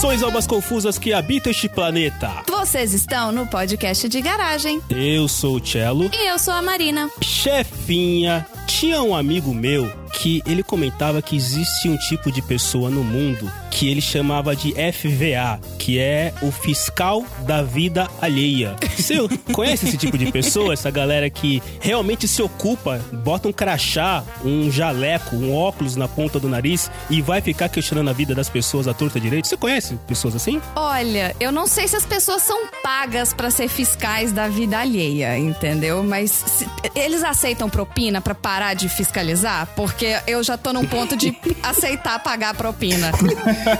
Saudações, almas confusas que habitam este planeta. Vocês estão no podcast de garagem. Eu sou o Cello. E eu sou a Marina. Chefinha, tinha um amigo meu que ele comentava que existe um tipo de pessoa no mundo que ele chamava de FVA, que é o fiscal da vida alheia. Você conhece esse tipo de pessoa? Essa galera que realmente se ocupa, bota um crachá, um jaleco, um óculos na ponta do nariz e vai ficar questionando a vida das pessoas à torta direito? Você conhece pessoas assim? Olha, eu não sei se as pessoas são pagas para ser fiscais da vida alheia, entendeu? Mas se, eles aceitam propina para parar de fiscalizar? Porque eu já tô num ponto de aceitar pagar propina.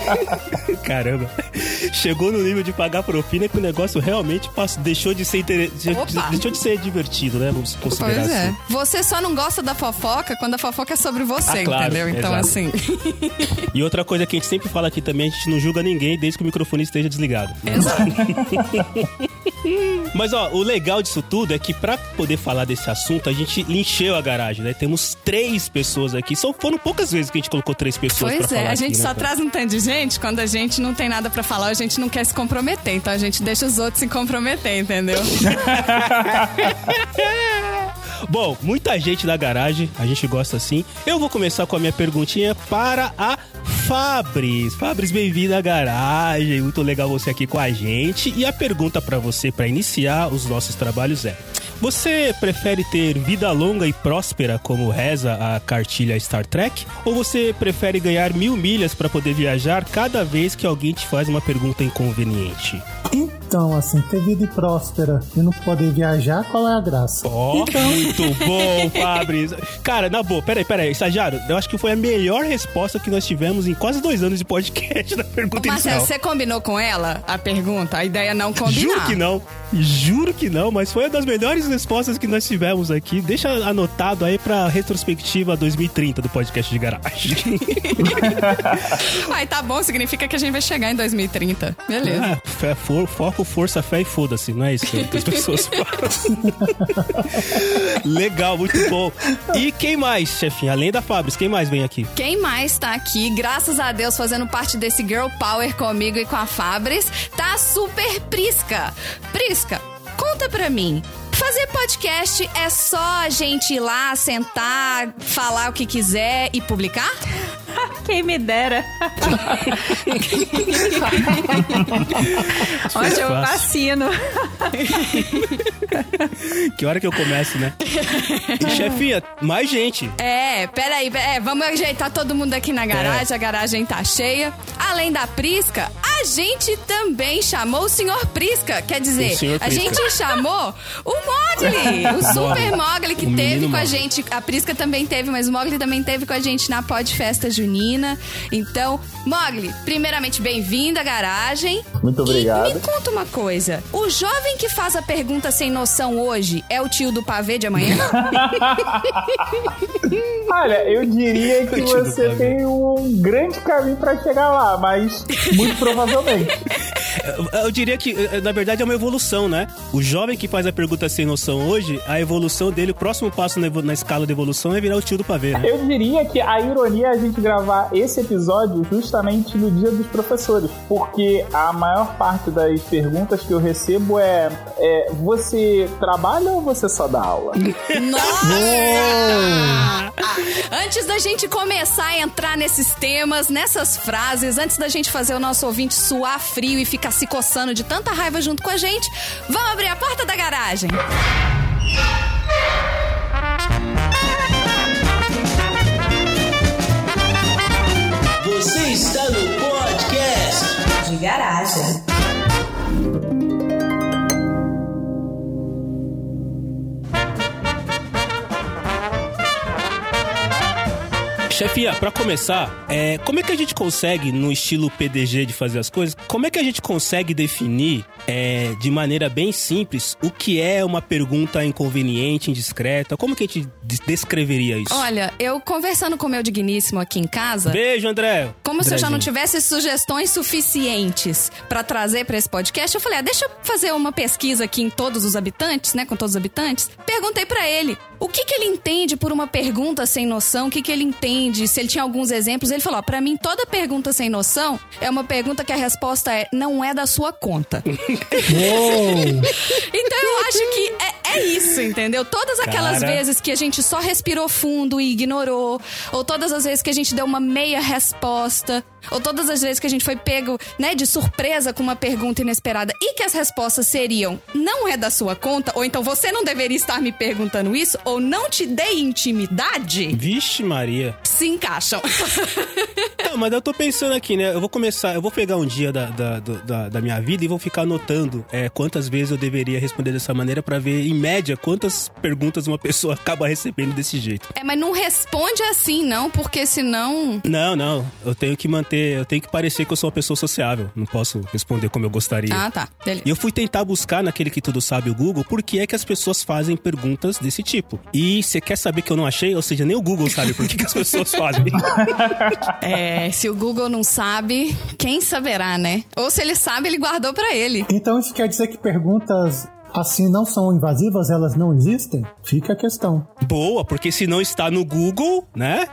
Caramba. Chegou no nível de pagar propina que o negócio realmente passou, deixou de ser inter... deixou de ser divertido, né? Vamos considerar pois é. assim. Você só não gosta da fofoca quando a fofoca é sobre você, ah, claro, entendeu? Então, exato. assim. e outra coisa que a gente sempre fala aqui também, a gente não julga ninguém desde que o microfone esteja desligado. Exato. Mas ó, o legal disso tudo é que para poder falar desse assunto, a gente encheu a garagem, né? Temos três pessoas aqui. Só foram poucas vezes que a gente colocou três pessoas Pois é, a gente aqui, só né? traz um tanto de gente quando a gente não tem nada pra falar, a gente não quer se comprometer. Então a gente deixa os outros se comprometer, entendeu? Bom, muita gente na garagem, a gente gosta assim. Eu vou começar com a minha perguntinha para a Fabris. Fabris, bem-vinda à garagem. Muito legal você aqui com a gente. E a pergunta para você, para iniciar os nossos trabalhos é: você prefere ter vida longa e próspera, como reza a cartilha Star Trek? Ou você prefere ganhar mil milhas para poder viajar cada vez que alguém te faz uma pergunta inconveniente? Então, assim, ter vida próspera e não poder viajar, qual é a graça? Ó, oh, então... muito bom, Fabris. Cara, na boa, peraí, peraí, estagiário, eu acho que foi a melhor resposta que nós tivemos em quase dois anos de podcast da pergunta Ô, inicial. Marcelo, você combinou com ela a pergunta? A ideia é não combinar. Juro que não. Juro que não, mas foi uma das melhores respostas que nós tivemos aqui. Deixa anotado aí pra retrospectiva 2030 do podcast de garagem. Ai, tá bom, significa que a gente vai chegar em 2030. Beleza. É, fé, for, foco, força, fé e foda-se, não é isso que as pessoas falam. Legal, muito bom. E quem mais, chefinha? Além da Fabris, quem mais vem aqui? Quem mais tá aqui, graças a Deus, fazendo parte desse Girl Power comigo e com a Fabris, tá Super Prisca. Prisca, conta pra mim. Fazer podcast é só a gente ir lá, sentar, falar o que quiser e publicar? Quem me dera. Onde eu assino. que hora que eu começo, né? E, chefinha, mais gente. É, peraí, é, vamos ajeitar todo mundo aqui na garagem, é. a garagem tá cheia. Além da Prisca, a gente também chamou o senhor Prisca. Quer dizer, a gente chamou o Mogli, o super Mogli que O teve com a Mogli. gente. A Prisca também teve, mas o Mogli também teve com a gente na Pod Festa Junina. Então, Mogli, primeiramente, bem-vindo à garagem. Muito obrigado. E me conta uma coisa: o jovem que faz a pergunta sem noção hoje é o tio do pavê de amanhã? Olha, eu diria que você tem um grande caminho pra chegar lá, mas muito provavelmente. Eu, diria que, eh, na verdade, é uma evolução, né? O jovem que faz a pergunta sem noção hoje, a evolução dele, o próximo passo na, na escala de evolução é virar o tio do pavê, né? Eu diria que a ironia é a gente gravar esse episódio justamente no dia dos professores, porque a maior parte das perguntas que eu recebo é, é você trabalha ou você só dá aula? Nossa! Antes da gente começar a entrar nesses temas, nessas frases, antes da gente fazer o nosso ouvinte suar frio e ficar se coçando de tanta raiva junto com a gente, vamos abrir a porta da garagem. Você está no podcast De garagem. Chefinha, pra começar, é, como é que a gente consegue, no estilo PDG de fazer as coisas, como é que a gente consegue definir é, de maneira bem simples o que é uma pergunta inconveniente, indiscreta? Como que a gente des- descreveria isso? Olha, eu conversando com o meu digníssimo aqui em casa, Beijo, André. Como se eu já não tivesse sugestões suficientes pra trazer pra esse podcast, eu falei: ah, deixa eu fazer uma pesquisa aqui em todos os habitantes, né, com todos os habitantes. Perguntei pra ele: o que, que ele entende por uma pergunta sem noção, o que, que ele entende, se ele tinha alguns exemplos. Ele falou: ó, pra mim, toda pergunta sem noção é uma pergunta que a resposta é não é da sua conta. Então eu acho que é, é isso, entendeu? Todas aquelas Cara. vezes que a gente só respirou fundo e ignorou, ou todas as vezes que a gente deu uma meia resposta, ou todas as vezes que a gente foi pego, né, de surpresa com uma pergunta inesperada e que as respostas seriam não é da sua conta, ou então você não deveria estar me perguntando isso, ou não te dei intimidade, Vixe Maria. se encaixam. Não, mas eu tô pensando aqui, né? Eu vou começar, eu vou pegar um dia da, da, da, da minha vida e vou ficar anotando é, quantas vezes eu deveria responder dessa maneira pra ver, em média, quantas perguntas uma pessoa acaba recebendo desse jeito. é, mas não responde assim, não, porque senão. Não, não. Eu tenho que manter, eu tenho que parecer que eu sou uma pessoa sociável. Não posso responder como eu gostaria. Ah, tá. Beleza. E eu fui tentar buscar naquele que tudo sabe, o Google, por que é que as pessoas fazem perguntas desse tipo. E você quer saber que eu não achei? Ou seja, nem o Google sabe por que, que as pessoas fazem. É, se o Google não sabe, quem saberá, né? Ou se ele sabe, ele guardou pra ele. Então isso quer dizer que perguntas assim não são invasivas, elas não existem? Fica a questão. Boa, porque se não está no Google, né?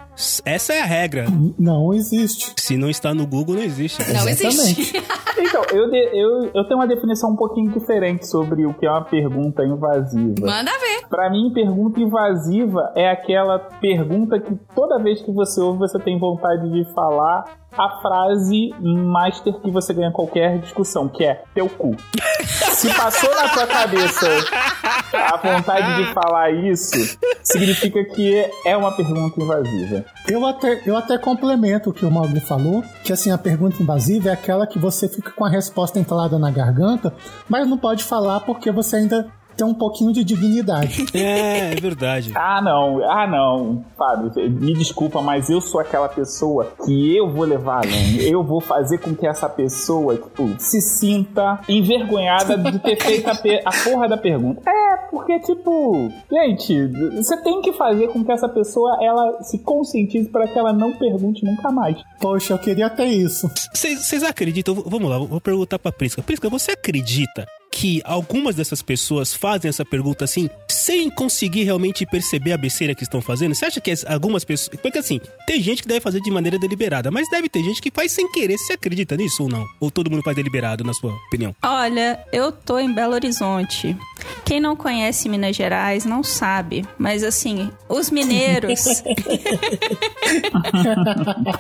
Essa é a regra. Não existe. Se não está no Google, não existe. Não Exatamente. existe. Então, eu, de- eu, eu tenho uma definição um pouquinho diferente sobre o que é uma pergunta invasiva. Manda ver. Pra mim, pergunta invasiva é aquela pergunta que toda vez que você ouve, você tem vontade de falar a frase master que você ganha qualquer discussão, que é teu cu. Se passou na sua cabeça a vontade de falar isso, significa que é uma pergunta invasiva. Eu até, eu até complemento o que o Maugli falou, que assim, a pergunta invasiva é aquela que você fica com a resposta entalada na garganta, mas não pode falar porque você ainda tem um pouquinho de dignidade. É, é verdade. Ah, não, ah, não. Fábio, me desculpa, mas eu sou aquela pessoa que eu vou levar além. Eu vou fazer com que essa pessoa, tipo, se sinta envergonhada de ter feito a, a porra da pergunta. É, porque, tipo, gente, você tem que fazer com que essa pessoa, ela se conscientize para que ela não pergunte nunca mais. Poxa, eu queria ter isso. Vocês acreditam? Vamos lá, vou perguntar pra Prisca. Prisca, você acredita que algumas dessas pessoas fazem essa pergunta assim, sem conseguir realmente perceber a besteira que estão fazendo? Você acha que as- algumas pessoas. Porque assim, tem gente que deve fazer de maneira deliberada, mas deve ter gente que faz sem querer. Você acredita nisso ou não? Ou todo mundo faz deliberado, na sua opinião? Olha, eu tô em Belo Horizonte. Quem não conhece Minas Gerais não sabe, mas assim, os mineiros.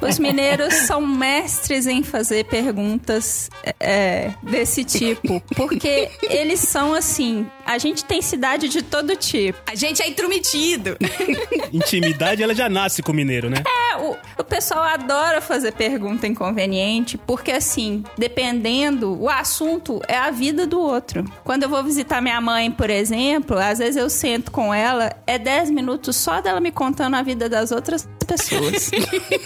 os mineiros são mestres em fazer perguntas é, desse tipo, porque eles são assim. A gente tem cidade de todo tipo. A gente é intrometido. Intimidade, ela já nasce com o mineiro, né? É, o, o pessoal adora fazer pergunta inconveniente, porque assim, dependendo, o assunto é a vida do outro. Quando eu vou visitar minha mãe, por exemplo, às vezes eu sento com ela, é 10 minutos só dela me contando a vida das outras pessoas.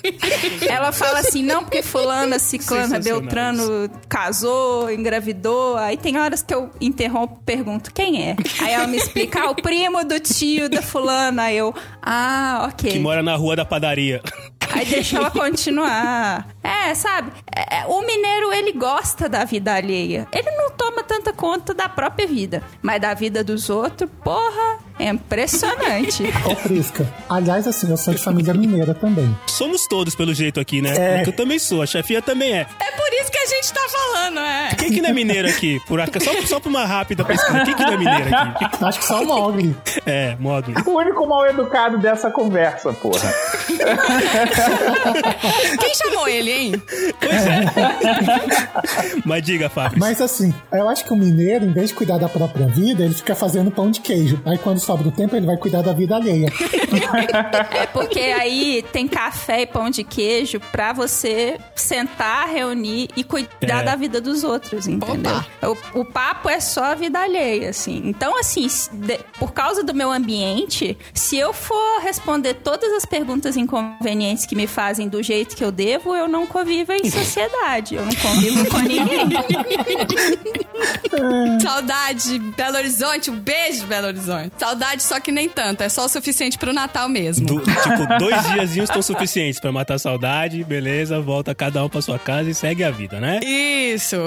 ela fala assim, não, porque fulana, ciclana, Beltrano casou, engravidou, aí tem horas que eu interrompo e pergunto, quem é? Aí ela me explica, ah, o primo do tio da fulana, Aí eu, ah, ok. Que mora na rua da padaria. Aí deixa ela continuar. É, sabe? É, é, o mineiro, ele gosta da vida alheia. Ele não toma tanta conta da própria vida. Mas da vida dos outros, porra, é impressionante. Ô, Prisca. Aliás, assim, eu sou de família mineira também. Somos todos, pelo jeito, aqui, né? É. Eu também sou, a chefia também é. É por isso que a gente tá falando, é. Quem que não é mineiro aqui? Por acaso, só, só pra uma rápida pesquisa. Quem que não é mineiro aqui? Acho que só o Mogli. É, modo. O único mal educado dessa conversa, porra. Quem chamou ele, hein? Pois é. Mas diga, Fábio. Mas assim, eu acho que o mineiro, em vez de cuidar da própria vida, ele fica fazendo pão de queijo. Aí quando sobra o tempo, ele vai cuidar da vida alheia. É porque aí tem café e pão de queijo pra você sentar, reunir e cuidar É. da vida dos outros, entendeu? O, o papo é só a vida alheia, assim. Então, assim, de- por causa do meu ambiente, se eu for responder todas as perguntas inconvenientes que me fazem do jeito que eu devo, eu não convivo em sociedade. Eu não convivo com ninguém. Saudade, Belo Horizonte. Um beijo, Belo Horizonte. Saudade, só que nem tanto. É só o suficiente pro Natal mesmo. Do- tipo, dois diazinhos estão suficientes pra matar a saudade, beleza, volta cada um pra sua casa e segue a vida. né? Isso,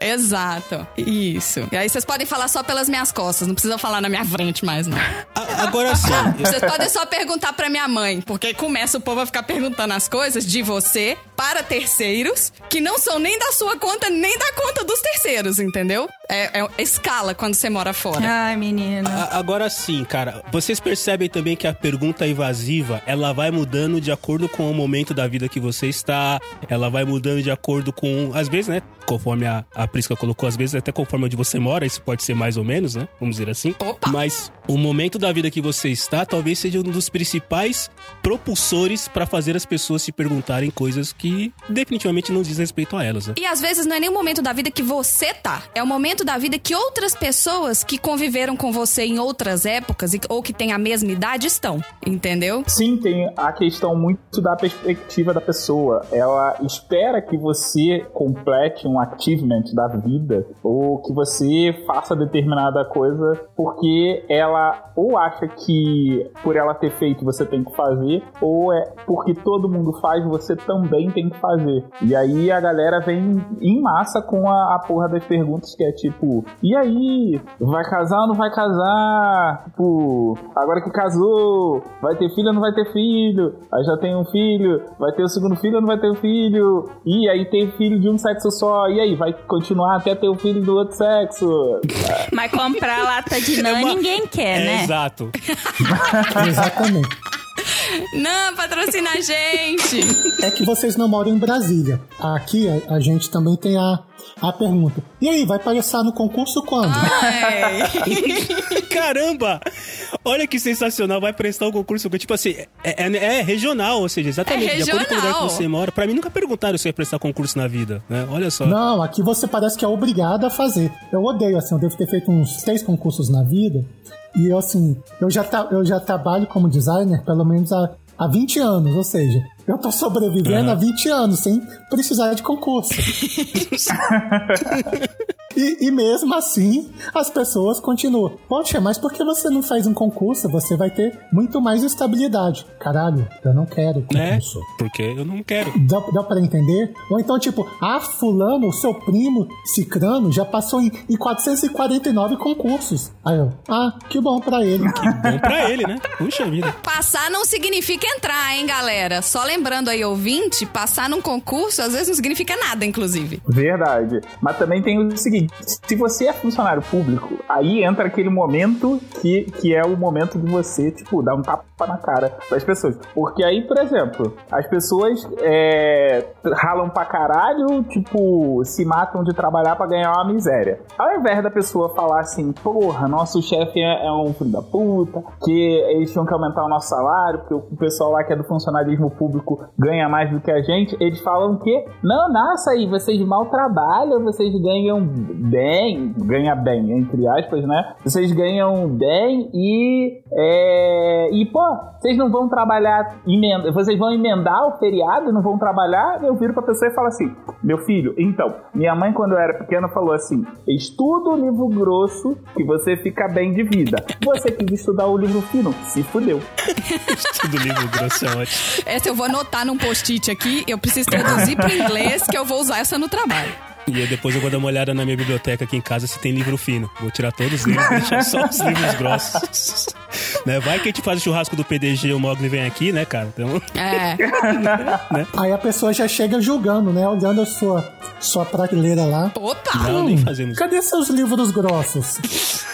exato. Isso. E aí vocês podem falar só pelas minhas costas, não precisa falar na minha frente mais, não. A- agora sim. Vocês podem só perguntar pra minha mãe, porque aí começa o povo a ficar perguntando as coisas de você para terceiros que não são nem da sua conta, nem da conta dos terceiros, entendeu? É, é escala quando você mora fora. Ai, menino. a- agora sim, cara. Vocês percebem também que a pergunta evasiva, ela vai mudando de acordo com o momento da vida que você está. Ela vai mudando de acordo com, às vezes, né? Conforme a, a Prisca colocou, às vezes até conforme onde você mora, isso pode ser mais ou menos, né? Vamos dizer assim. Opa! Mas o momento da vida que você está talvez seja um dos principais propulsores pra fazer as pessoas se perguntarem coisas que definitivamente não diz respeito a elas, né? E às vezes não é nem o momento da vida que você tá, é o momento da vida que outras pessoas que conviveram com você em outras épocas ou que têm a mesma idade estão, entendeu? Sim, tem a questão muito da perspectiva da pessoa. Ela espera que você complete um achievement da vida ou que você faça determinada coisa porque ela ou acha que por ela ter feito você tem que fazer ou é porque todo mundo faz você também tem que fazer. E aí a galera vem em massa com a, a porra das perguntas que é tipo, e aí, vai casar ou não vai casar? Tipo, agora que casou, vai ter filho ou não vai ter filho? Aí já tem um filho, vai ter o segundo filho ou não vai ter o filho? E aí tem filho de um sexo só, e aí, vai continuar até ter o filho do outro sexo? Mas comprar lata de nã É uma- ninguém quer, É, né? exato. Exatamente. Não, patrocina a gente! É que vocês não moram em Brasília. Aqui a, a gente também tem a, a pergunta. E aí, vai passar no concurso quando? Caramba! Olha que sensacional, vai prestar o concurso. Tipo assim, é, é- é regional, ou seja, exatamente É de acordo com o lugar que regional. você mora. Pra mim, nunca perguntaram se eu ia prestar concurso na vida, né? Olha só. Não, aqui você parece que é obrigado a fazer. Eu odeio, assim, eu devo ter feito uns três concursos na vida. E eu, assim, eu já, tra- eu já trabalho como designer pelo menos há, há 20 anos, ou seja, eu tô sobrevivendo há 20 anos sem precisar de concurso. E, e mesmo assim, as pessoas continuam. Poxa, mas por que você não faz um concurso? Você vai ter muito mais estabilidade. Caralho, eu não quero Né? concurso. Porque eu não quero. Dá, dá pra entender? Ou então, tipo, ah, fulano, o seu primo, Cicrano, já passou em, em 449 concursos. Aí eu, ah, que bom pra ele. Bom pra ele, né? Puxa vida. Passar não significa entrar, hein, galera? Só lembrando aí, ouvinte, passar num concurso às vezes não significa nada, inclusive. Verdade. Mas também tem o seguinte: se você é funcionário público, aí entra aquele momento que, que é o momento de você, tipo, dar um tapa na cara das pessoas. Porque aí, por exemplo, as pessoas é, ralam pra caralho, tipo, se matam de trabalhar pra ganhar uma miséria. Ao invés da pessoa falar assim, porra, nosso chefe é, é um filho da puta, que eles tinham que aumentar o nosso salário, porque o pessoal lá que é do funcionalismo público ganha mais do que a gente, eles falam que, não, nossa, aí vocês mal trabalham, vocês ganham bem, ganha bem, entre aspas, né? Vocês ganham bem e, é, e pô, vocês não vão trabalhar, emenda, vocês vão emendar o feriado e não vão trabalhar? Eu viro pra pessoa e falo assim, meu filho, então, minha mãe quando eu era pequena falou assim, estuda o livro grosso que você fica bem de vida. Você quis estudar o livro fino, se fudeu. Tudo livro grosso é ótimo. Essa eu vou anotar num post-it aqui, eu preciso traduzir pro inglês, que eu vou usar essa no trabalho. E aí depois eu vou dar uma olhada na minha biblioteca aqui em casa se tem livro fino. Vou tirar todos os livros deixar só os livros grossos. né? Vai que a gente faz o churrasco do PDG e o Mogli vem aqui, né, cara? Então, É. Aí a pessoa já chega julgando, né? Olhando a sua, sua prateleira lá. Opa! não, nem fazemos. Cadê seus livros grossos?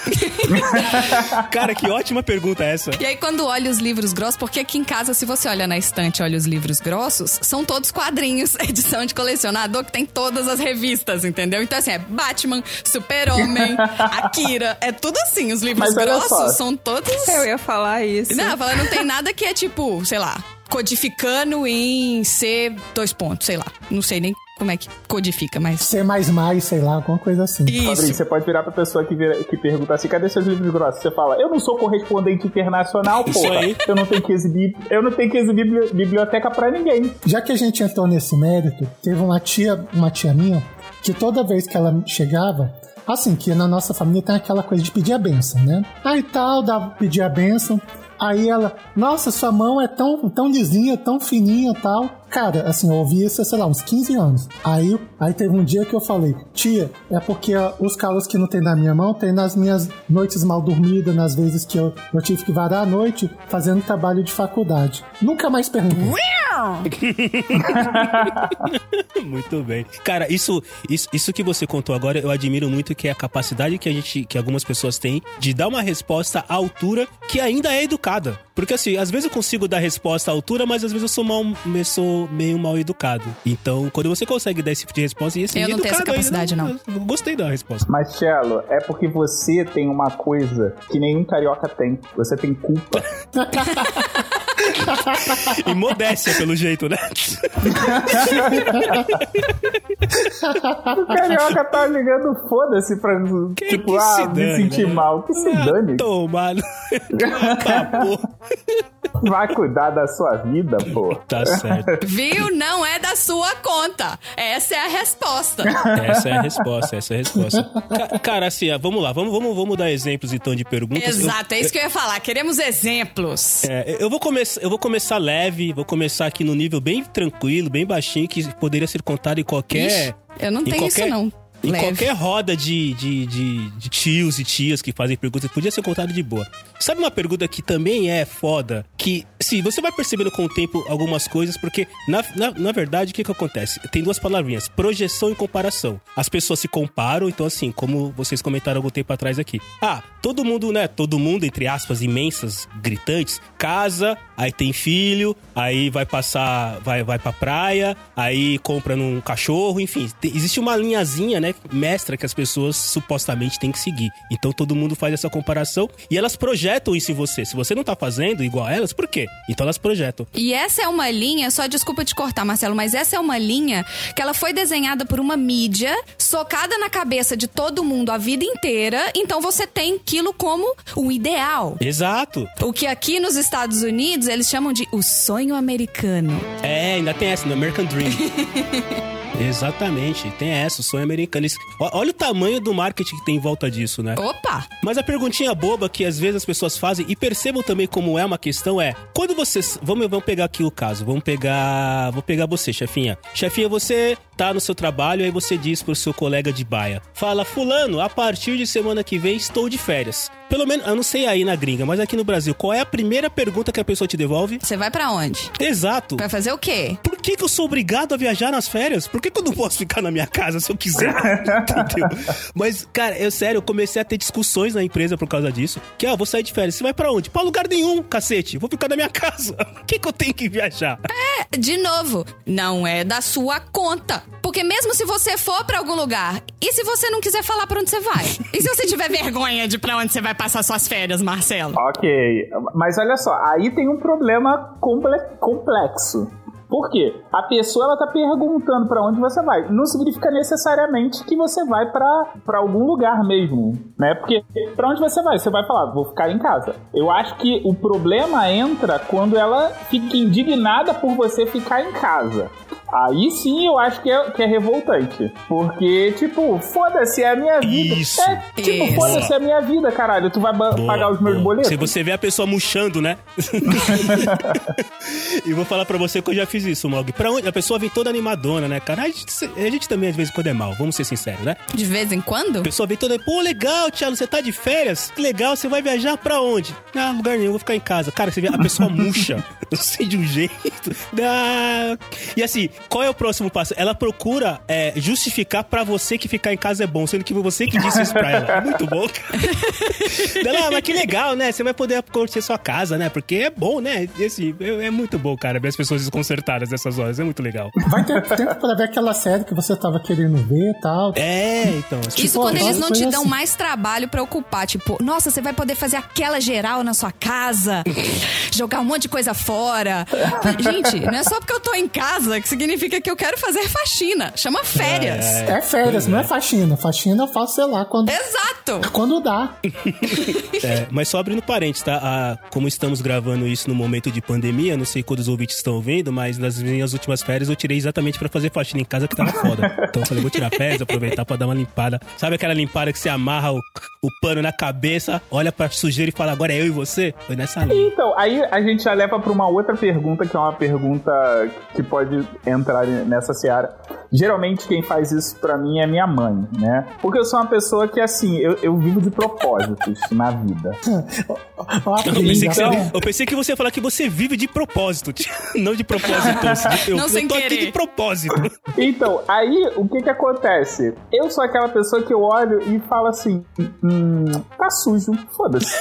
Cara, que ótima pergunta essa. E aí, quando olha os livros grossos, porque aqui em casa, se você olha na estante e olha os livros grossos, são todos quadrinhos, edição de colecionador, que tem todas as revistas, entendeu? Então, assim, é Batman, Super-Homem, Akira, é tudo assim. Os livros Mas grossos são todos. Eu ia falar isso. Não, fala, não tem nada que é tipo, sei lá, codificando em C dois pontos, sei lá. Não sei nem como é que codifica, mas. C, sei lá, alguma coisa assim. Fabrício, Isso. você pode virar pra pessoa que, vira- que pergunta assim, cadê seus livros grossos? Você fala, eu não sou correspondente internacional, porra. aí. Eu não tenho que exibir, eu não tenho que exibir bibli- biblioteca pra ninguém. Já que a gente entrou nesse mérito, teve uma tia, uma tia minha, que toda vez que ela chegava, assim, que na nossa família tem aquela coisa de pedir a benção, né? Aí tal, dava pedir a benção. Aí ela, nossa, sua mão é tão, tão lisinha, tão fininha tal. Cara, assim, eu ouvi isso, sei lá, uns 15 anos. Aí, aí teve um dia que eu falei, tia, é porque os calos que não tem na minha mão tem nas minhas noites mal dormidas, nas vezes que eu, eu tive que varar a noite fazendo trabalho de faculdade. Nunca mais perguntei. Muito bem. Cara, isso, isso, isso que você contou agora, eu admiro muito que é a capacidade que a gente, que algumas pessoas têm de dar uma resposta à altura que ainda é educada. Porque assim, às vezes eu consigo dar resposta à altura, mas às vezes eu sou mal, eu sou meio mal educado. Então, quando você consegue dar esse tipo de resposta, e assim, Eu não tenho essa ainda, capacidade, não. eu- eu gostei da resposta. Mas, Cello, é porque você tem uma coisa que nenhum carioca tem. Você tem culpa. E modéstia, pelo jeito, né? O carioca tá ligando foda-se pra, Que tipo, que ah, se me dane, sentir né? mal. Que se dane. Toma. tá. Vai cuidar da sua vida, pô. Tá certo. Viu? Não é da sua conta. Essa é a resposta. Essa é a resposta, essa é a resposta. Ca- Cara, assim, vamos lá, vamos, vamos, vamos dar exemplos então de perguntas. Eu- Exato, é isso que eu ia falar. Queremos exemplos. É, eu vou começar, eu vou começar leve, vou começar aqui no nível bem tranquilo, bem baixinho, que poderia ser contado em qualquer. Ixi, eu não tenho qualquer- isso, não. Em Leve. qualquer roda de, de, de, de tios e tias que fazem perguntas, podia ser contado de boa. Sabe uma pergunta que também é foda? Que, sim, você vai percebendo com o tempo algumas coisas, porque, na, na, na verdade, o que que acontece? Tem duas palavrinhas, projeção e comparação. As pessoas se comparam, então assim, como vocês comentaram algum tempo atrás aqui. Ah, todo mundo, né, todo mundo, entre aspas, imensas, gritantes, casa, aí tem filho, aí vai passar, vai, vai pra praia, aí compra num cachorro, enfim. Tem- existe uma linhazinha, né, mestra que as pessoas supostamente têm que seguir. Então todo mundo faz essa comparação e elas projetam isso em você. Se você não tá fazendo igual a elas, por quê? Então elas projetam. E essa é uma linha, só desculpa te cortar, Marcelo, mas essa é uma linha que ela foi desenhada por uma mídia, socada na cabeça de todo mundo a vida inteira, então você tem aquilo como o ideal. Exato. O que aqui nos Estados Unidos eles chamam de o sonho americano. É, ainda tem essa, no American Dream. Exatamente, tem essa, o sonho americano. Olha o tamanho do marketing que tem em volta disso, né? Opa! Mas a perguntinha boba que às vezes as pessoas fazem e percebam também como é uma questão é: quando vocês. Vamos, vamos pegar aqui o caso, vamos pegar. Vou pegar você, chefinha. Chefinha, você tá no seu trabalho, aí você diz pro seu colega de baia: Fala, Fulano, a partir de semana que vem estou de férias. Pelo menos, eu não sei aí na gringa, mas aqui no Brasil, qual é a primeira pergunta que a pessoa te devolve? Você vai pra onde? Exato. Vai fazer o quê? Por que, que eu sou obrigado a viajar nas férias? Por que, que eu não posso ficar na minha casa se eu quiser? Entendeu? Mas, cara, eu sério, eu comecei a ter discussões na empresa por causa disso. Que, ó, vou sair de férias. Você vai pra onde? Pra lugar nenhum, cacete. Vou ficar na minha casa. Por que, que eu tenho que viajar? De novo, não é da sua conta. Porque mesmo se você for pra algum lugar, e se você não quiser falar pra onde você vai? E se você tiver vergonha de pra onde você vai passar suas férias, Marcelo? Ok, mas olha só, aí tem um problema comple- complexo. Por quê? A pessoa ela tá perguntando pra onde você vai. Não significa necessariamente que você vai pra algum lugar mesmo, né? Porque pra onde você vai? Você vai falar, vou ficar em casa. Eu acho que o problema entra quando ela fica indignada por você ficar em casa. Aí sim eu acho que é, que é revoltante. Porque, tipo, foda-se, é a minha vida. Isso. É, tipo, foda-se, é a minha vida, caralho. Tu vai Boa, pagar os meus boa. boletos? Se você vê a pessoa murchando, né? e vou falar pra você que eu já fiz isso, Mog. Pra onde? A pessoa vem toda animadona, né, cara? A gente, a gente também, às vezes, quando é mal, vamos ser sinceros, né? De vez em quando? A pessoa vem toda, pô, legal, Thiago, você tá de férias? Que legal, você vai viajar pra onde? Ah, lugar nenhum, vou ficar em casa. Cara, você vê, a pessoa murcha, não sei de um jeito. Ah, E assim, qual é o próximo passo? Ela procura é, justificar pra você que ficar em casa é bom, sendo que foi você que disse isso pra ela. É muito bom, cara. Ela, ah, mas que legal, né? Você vai poder curtir sua casa, né? Porque é bom, né? E assim, é, é muito bom, cara, ver as pessoas desconcertadas nessas horas. É muito legal. Vai ter tempo pra ver aquela série que você tava querendo ver e tal. É, então. Isso Tipo, quando agora eles não te dão assim. mais trabalho pra ocupar. Tipo, nossa, você vai poder fazer aquela geral na sua casa, jogar um monte de coisa fora. Gente, não é só porque eu tô em casa que significa significa que eu quero fazer faxina. Chama férias. É férias, não é faxina. Faxina eu faço, sei lá, quando, Exato. quando dá. É, mas só abrindo parênteses, tá? Ah, como estamos gravando isso no momento de pandemia, não sei quando os ouvintes estão vendo, mas nas minhas últimas férias eu tirei exatamente pra fazer faxina em casa que tava foda. Então eu falei, vou tirar férias, aproveitar pra dar uma limpada. Sabe aquela limpada que você amarra o, o pano na cabeça, olha pra sujeira e fala, agora é eu e você? Foi nessa linha. Então, aí a gente já leva pra uma outra pergunta, que é uma pergunta que pode entrar nessa seara. Geralmente quem faz isso pra mim é minha mãe, né? Porque eu sou uma pessoa que, assim, eu, eu vivo de propósitos na vida. Eu pensei, que você, então, eu pensei que você ia falar que você vive de propósito, não de propósito. Eu, Não eu tô aqui querer. de propósito. Então, aí o que que acontece? Eu sou aquela pessoa que eu olho e falo assim: hum, tá sujo, foda-se.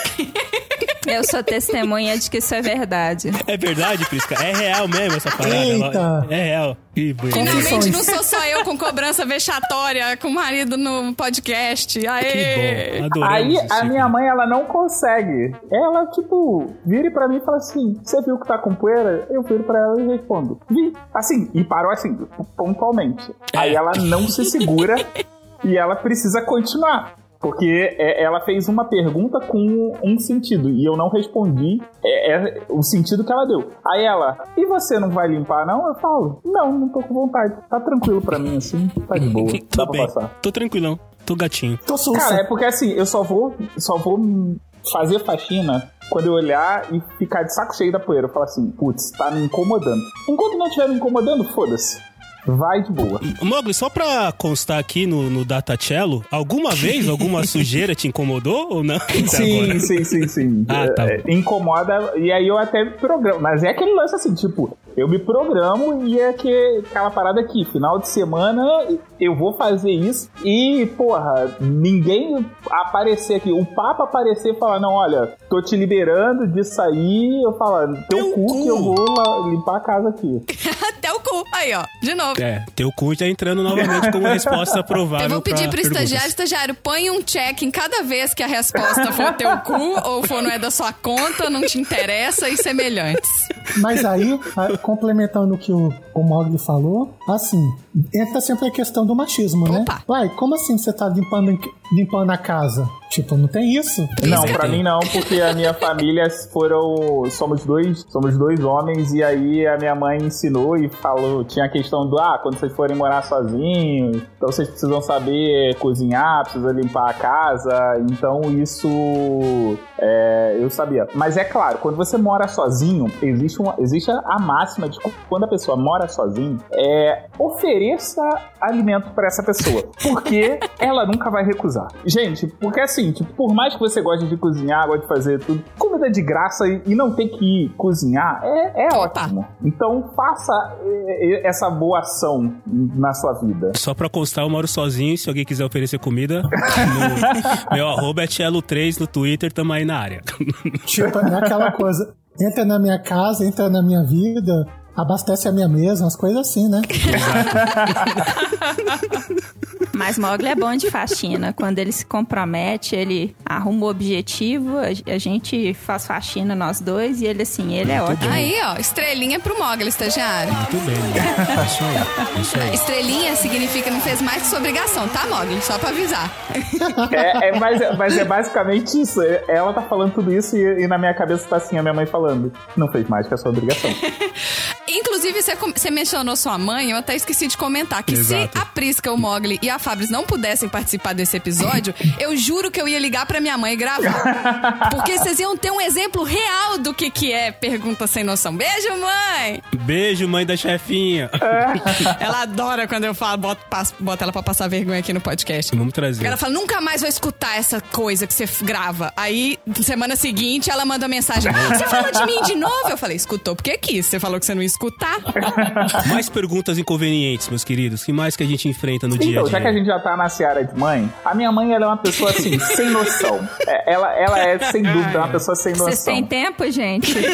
Eu sou testemunha de que isso é verdade. É verdade, Prisca? É real mesmo essa parada? Eita. É real. Que bonito. Finalmente não sou só eu com cobrança vexatória com o marido no podcast. Que Aê! bom. Adoramos Aí a tipo. minha mãe, ela não consegue. Ela, tipo, vira pra mim e fala assim: Você viu que tá com poeira? Eu viro pra ela e respondo: Vi. Assim, e parou assim, pontualmente. Aí ela não se segura e ela precisa continuar. Porque é, ela fez uma pergunta com um sentido e eu não respondi é, é, o sentido que ela deu. Aí ela, e você não vai limpar, não? Eu falo, não, não tô com vontade. Tá tranquilo pra mim assim, tá de boa. Dá Tô pra bem. passar. Tô tranquilão. Tô gatinho. tô sussa. Cara, é porque assim, eu só vou, só vou fazer faxina quando eu olhar e ficar de saco cheio da poeira. Eu falo assim, putz, tá me incomodando. Enquanto não estiver me incomodando, foda-se. Vai de boa. Mogli, só pra constar aqui no, no Datacello, alguma vez alguma sujeira te incomodou ou não? Sim, sim, sim, sim. Ah, tá É, incomoda, e aí eu até me programo. Mas é aquele lance assim, tipo, eu me programo e é que, aquela parada aqui, final de semana eu vou fazer isso e, porra, ninguém aparecer aqui, o Papa aparecer e falar, não, olha, tô te liberando disso aí, eu falo, teu Teu cu cu. que eu vou lá limpar a casa aqui. Até o cu. Aí, ó. De novo. É, teu cu já entrando novamente como resposta provável. Eu vou pedir pro perguntas. estagiário, estagiário, põe um check em cada vez que a resposta for teu cu ou for não é da sua conta, não te interessa e semelhantes. Mas aí, complementando o que o, o Mogli falou, assim, entra sempre a questão do machismo, né? Opa. Uai, como assim você tá limpando, limpando a casa? Tipo, não tem isso? Não, tem. mim não, porque a minha família foram. Somos dois, somos dois homens, e aí a minha mãe ensinou e falou: tinha a questão do ah, quando vocês forem morar sozinhos, então vocês precisam saber cozinhar, precisa limpar a casa. Então isso é, eu sabia. Mas é claro, quando você mora sozinho, existe, uma, existe a máxima de quando a pessoa mora sozinho, é ofereça alimento pra essa pessoa. Porque ela nunca vai recusar. Gente, porque assim, tipo, por mais que você goste de cozinhar, goste de fazer tudo, comida de graça e, e não ter que cozinhar é, é ótimo. Então faça é, é, essa boa ação na sua vida. Só pra constar, eu moro sozinho. Se alguém quiser oferecer comida, no- meu arroba é Tielo3 no Twitter, tamo aí na área. Tipo, é aquela coisa, entra na minha casa, entra na minha vida, abastece a minha mesa, umas coisas assim, né? Mas Mogli é bom de faxina. Quando ele se compromete, ele arruma o objetivo, a, gente faz faxina nós dois e ele assim, ele é ótimo. Aí, ó, estrelinha pro Mogli, estagiário. Muito bem? É isso aí. é Isso aí. Estrelinha significa não fez mais que sua obrigação, tá, Mogli? Só pra avisar. É, é, mas, mas é basicamente isso. Ela tá falando tudo isso e, e na minha cabeça tá assim a minha mãe falando: não fez mais que a sua obrigação. Inclusive, você, mencionou sua mãe, eu até esqueci de comentar que Exato. se a Prisca, o Mogli e a Fabris não pudessem participar desse episódio, eu juro que eu ia ligar pra minha mãe e gravar. Porque vocês iam ter um exemplo real do que, que é pergunta sem noção. Beijo, mãe! Beijo, mãe da chefinha. Ela adora quando eu falo, boto, passo- boto ela pra passar vergonha aqui no podcast. Vamos trazer. Ela fala, nunca mais vou escutar essa coisa que você grava. Aí, semana seguinte, ela manda mensagem. Você fala de mim de novo? Eu falei, escutou porque quis. Você falou que você não ia escutar. Mais perguntas inconvenientes, meus queridos. Que mais que a gente enfrenta no dia a Então, dia? já que a gente já tá na seara de mãe, a minha mãe ela é uma pessoa assim, sem noção. É, ela, ela é, sem dúvida, uma pessoa sem Vocês noção. têm tempo, gente?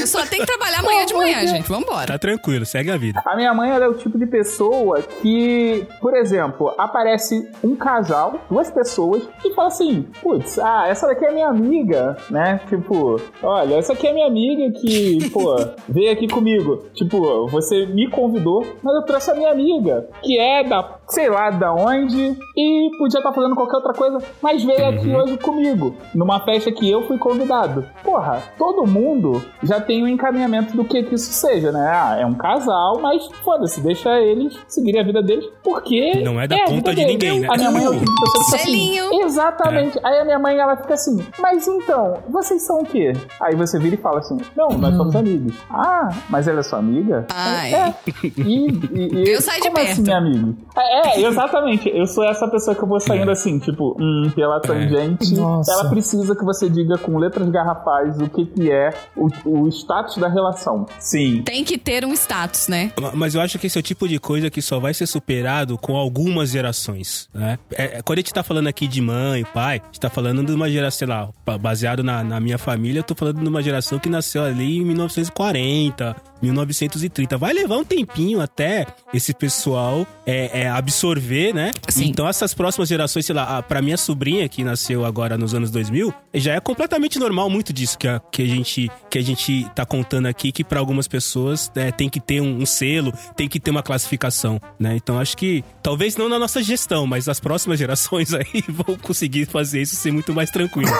Eu só tenho que trabalhar amanhã de manhã, gente. Vambora. Tá tranquilo, segue a vida. A minha mãe ela é o tipo de pessoa que, por exemplo, aparece um casal, duas pessoas, e fala assim: putz, ah, essa daqui é minha amiga, né? Tipo, olha, essa aqui é minha amiga que pô, veio aqui comigo. Tipo, você me convidou, mas eu trouxe a minha amiga, que é da, sei lá, da onde, e podia estar fazendo qualquer outra coisa, mas veio aqui Uhum. hoje comigo, numa festa que eu fui convidado. Porra, todo mundo já tem um encaminhamento do que que isso seja, né? Ah, é um casal, mas foda-se, deixa eles seguirem a vida deles, porque. Não é da a conta vida de deles. ninguém, né? A minha mãe é o tipo de pessoa que fica assim. Selinho. Exatamente. Aí a minha mãe, ela fica assim, mas então, vocês são o quê? Aí você vira e fala assim, não, nós somos amigos. Ah, mas ela é sua amiga? Ai. É. E, e, e Eu saio de assim, perto. amigo? É, é, exatamente. Eu sou essa pessoa que eu vou saindo assim, tipo, hum, pela tangente. Nossa. Ela precisa que você diga com letras garrafais o que que é o, o status da relação. Sim. Tem que ter um status, né? Ma- Mas eu acho que esse é o tipo de coisa que só vai ser superado com algumas gerações, né? É, é, quando a gente tá falando aqui de mãe, pai, a gente tá falando de uma geração, sei lá, ba- baseado na, na minha família, eu tô falando de uma geração que nasceu ali em 1940, 1930. Vai levar um tempinho até esse pessoal é, é, absorver, né? Sim. Então essas próximas gerações, sei lá, a- pra minha sobrinha que nasceu agora nos anos 2000, já é completamente normal muito disso que a, que a gente que a gente tá contando aqui, que pra algumas pessoas né, tem que ter um, um selo, tem que ter uma classificação, né? Então acho que talvez não na nossa gestão, mas as próximas gerações aí vão conseguir fazer isso ser muito mais tranquilo.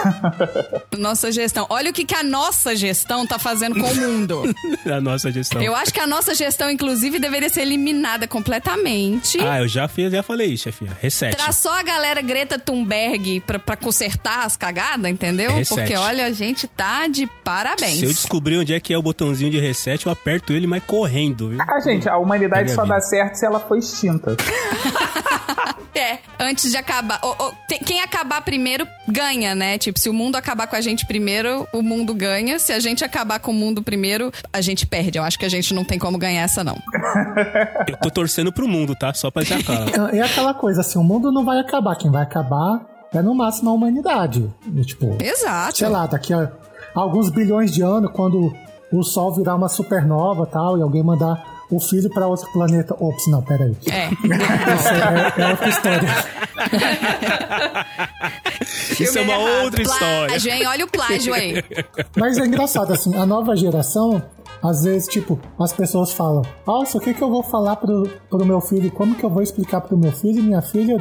Nossa gestão. Olha o que, que a nossa gestão tá fazendo com o mundo. a nossa gestão. Eu acho que a nossa gestão, inclusive, deveria ser eliminada completamente. Ah, eu já fiz, já falei isso, chefinha. Reset. Traz só a galera Greta Thunberg pra, pra consertar as cagadas, entendeu? Reset. Porque, olha, a gente tá de parabéns. Se eu descobrir onde é que é o botãozinho de reset, eu aperto ele, mas correndo, viu? Ah, gente, a humanidade Minha só vida. dá certo se ela for extinta. É, antes de acabar. Ô, tem- quem acabar primeiro ganha, né? Tipo, se o mundo acabar com a gente primeiro, o mundo ganha. Se a gente acabar com o mundo primeiro, a gente perde. Eu acho que a gente não tem como ganhar essa, não. Eu tô torcendo pro mundo, tá? Só pra já claro. É aquela coisa assim, o mundo não vai acabar. Quem vai acabar é no máximo a humanidade. E, tipo, Exato. sei lá, daqui a alguns bilhões de anos, quando o Sol virar uma supernova tal, e alguém mandar o filho pra outro planeta. Ops, não, peraí. É. É, é outra história. Isso é uma outra história. Plágio, hein? Olha o plágio aí. Mas é engraçado, assim, a nova geração, às vezes, tipo, as pessoas falam, nossa, o que que eu vou falar pro, pro meu filho? Como que eu vou explicar pro meu filho e minha filha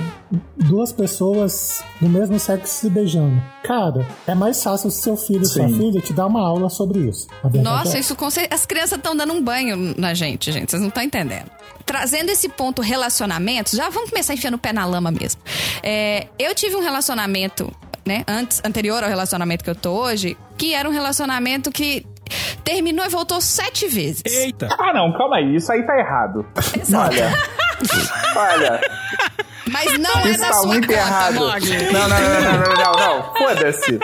duas pessoas do mesmo sexo se beijando? Cara, é mais fácil se seu filho e sua filha te dar uma aula sobre isso. Nossa, é isso com cer- As crianças estão dando um banho na gente, gente. Vocês não estão entendendo. Trazendo esse ponto relacionamentos, já vamos começar enfiando o pé na lama mesmo. É, eu tive um relacionamento, né, antes, anterior ao relacionamento que eu tô hoje, que era um relacionamento que terminou e voltou sete vezes. Eita! Ah, não, calma aí, isso aí tá errado. Olha. Olha, Mas não é isso da tá sua muito conta, errado. Mogli. Não, não, não, não, não, não, não. Foda-se.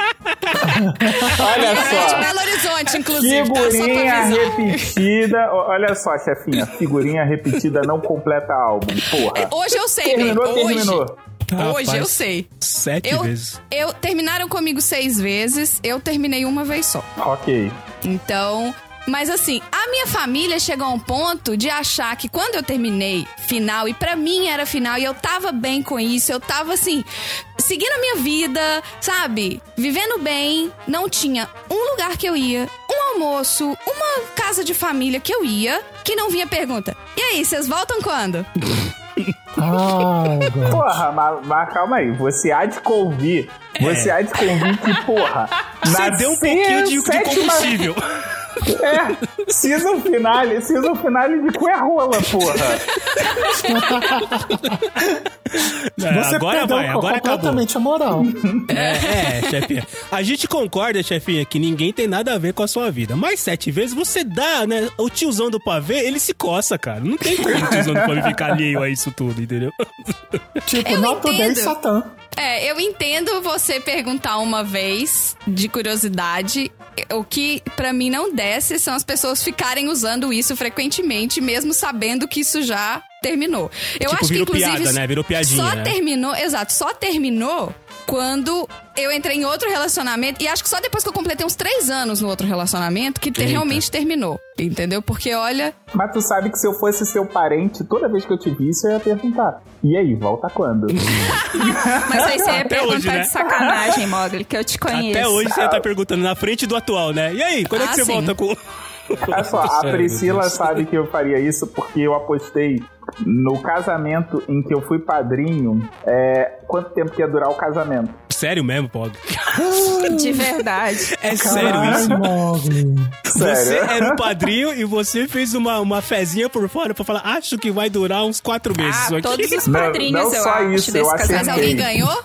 Olha É de só. Belo Horizonte, inclusive, tá? Só Figurinha avisar. repetida. Olha só, chefinha. Figurinha repetida não completa álbum. Porra. Hoje eu sei, Terminou, terminou. Hoje Rapaz, eu sei. Sete Eu, vezes. eu terminaram comigo seis vezes, eu terminei uma vez só. Ok. Então, mas assim, a minha família chegou a um ponto de achar que quando eu terminei final, e pra mim era final, e eu tava bem com isso, eu tava assim, seguindo a minha vida, sabe? Vivendo bem, não tinha um lugar que eu ia, um almoço, uma casa de família que eu ia, que não vinha pergunta. E aí, vocês voltam quando? Ah. Porra, mas, mas calma aí. Você há de convir. Você há de convir que, porra. Você deu um pouquinho de, de sétima- combustível. É, season finale, season finale de cu é rola, porra. É, Você agora vai, agora acabou. completamente a moral. É, é, chefinha. A gente concorda, chefinha, que ninguém tem nada a ver com a sua vida. Mas sete vezes você dá, né? O tiozão do pavê, ele se coça, cara. Não tem como o tiozão do pavê ficar alheio a isso tudo, entendeu? Tipo, Eu nota 10 entendo. Satã. É, eu entendo você perguntar uma vez de curiosidade. O que pra mim não desce são as pessoas ficarem usando isso frequentemente, mesmo sabendo que isso já terminou. Eu Tipo, acho que, virou inclusive. piada, né? Virou piadinha, Só né? terminou, exato, só terminou quando eu entrei em outro relacionamento. E acho que só depois que eu completei uns três anos no outro relacionamento que Eita. realmente terminou. Entendeu? Porque olha. Mas tu sabe que se eu fosse seu parente, toda vez que eu te visse, eu ia perguntar. E aí, volta quando? Mas aí você ia Até perguntar hoje, né? de sacanagem, Mogli, que eu te conheço. Até hoje você tá perguntando na frente do atual, né? E aí, quando é Ah, que você sim. volta com. Olha só, a Priscila sabe que eu faria isso porque eu apostei no casamento em que eu fui padrinho. É, quanto tempo que ia durar o casamento? Sério mesmo, Pog? De verdade. É sério Caralho, isso? Mogli. Você Sério? era o padrinho e você fez uma, uma fezinha por fora pra falar, acho que vai durar uns quatro meses Ah, isso aqui. todos os Não, padrinhos, não eu só acho, isso, eu desse acertei. Mas alguém ganhou?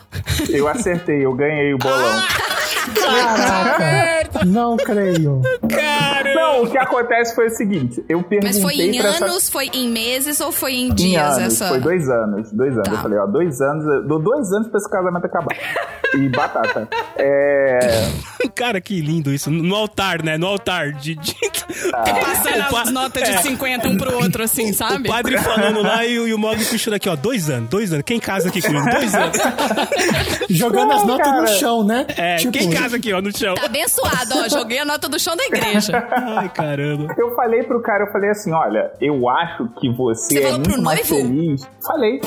Eu acertei, eu ganhei o bolão. Caraca, não creio. Cara! Não, o que acontece foi o seguinte: eu perguntei Mas foi em pra essa anos, foi em meses ou foi em Em dias anos, essa? foi dois anos, dois anos. Tá. Eu falei, ó, dois anos, eu dou dois anos pra esse casamento acabar. E batata. É. Cara, que lindo isso. No altar, né? No altar de. de... Passando O pa- as notas é. de 50 um pro outro, assim, O sabe? padre falando lá e, o- e o Mogli puxando aqui, ó. Dois anos, dois anos. Quem casa aqui comigo? Dois anos. Jogando as Não, notas cara. no chão, né? É, tipo, quem casa aqui, ó, no chão? Tá abençoado, ó. Joguei a nota do chão da igreja. Ai, caramba. Eu falei pro cara, eu falei assim, olha, eu acho que você, Você é muito mais noivo? feliz. Falei.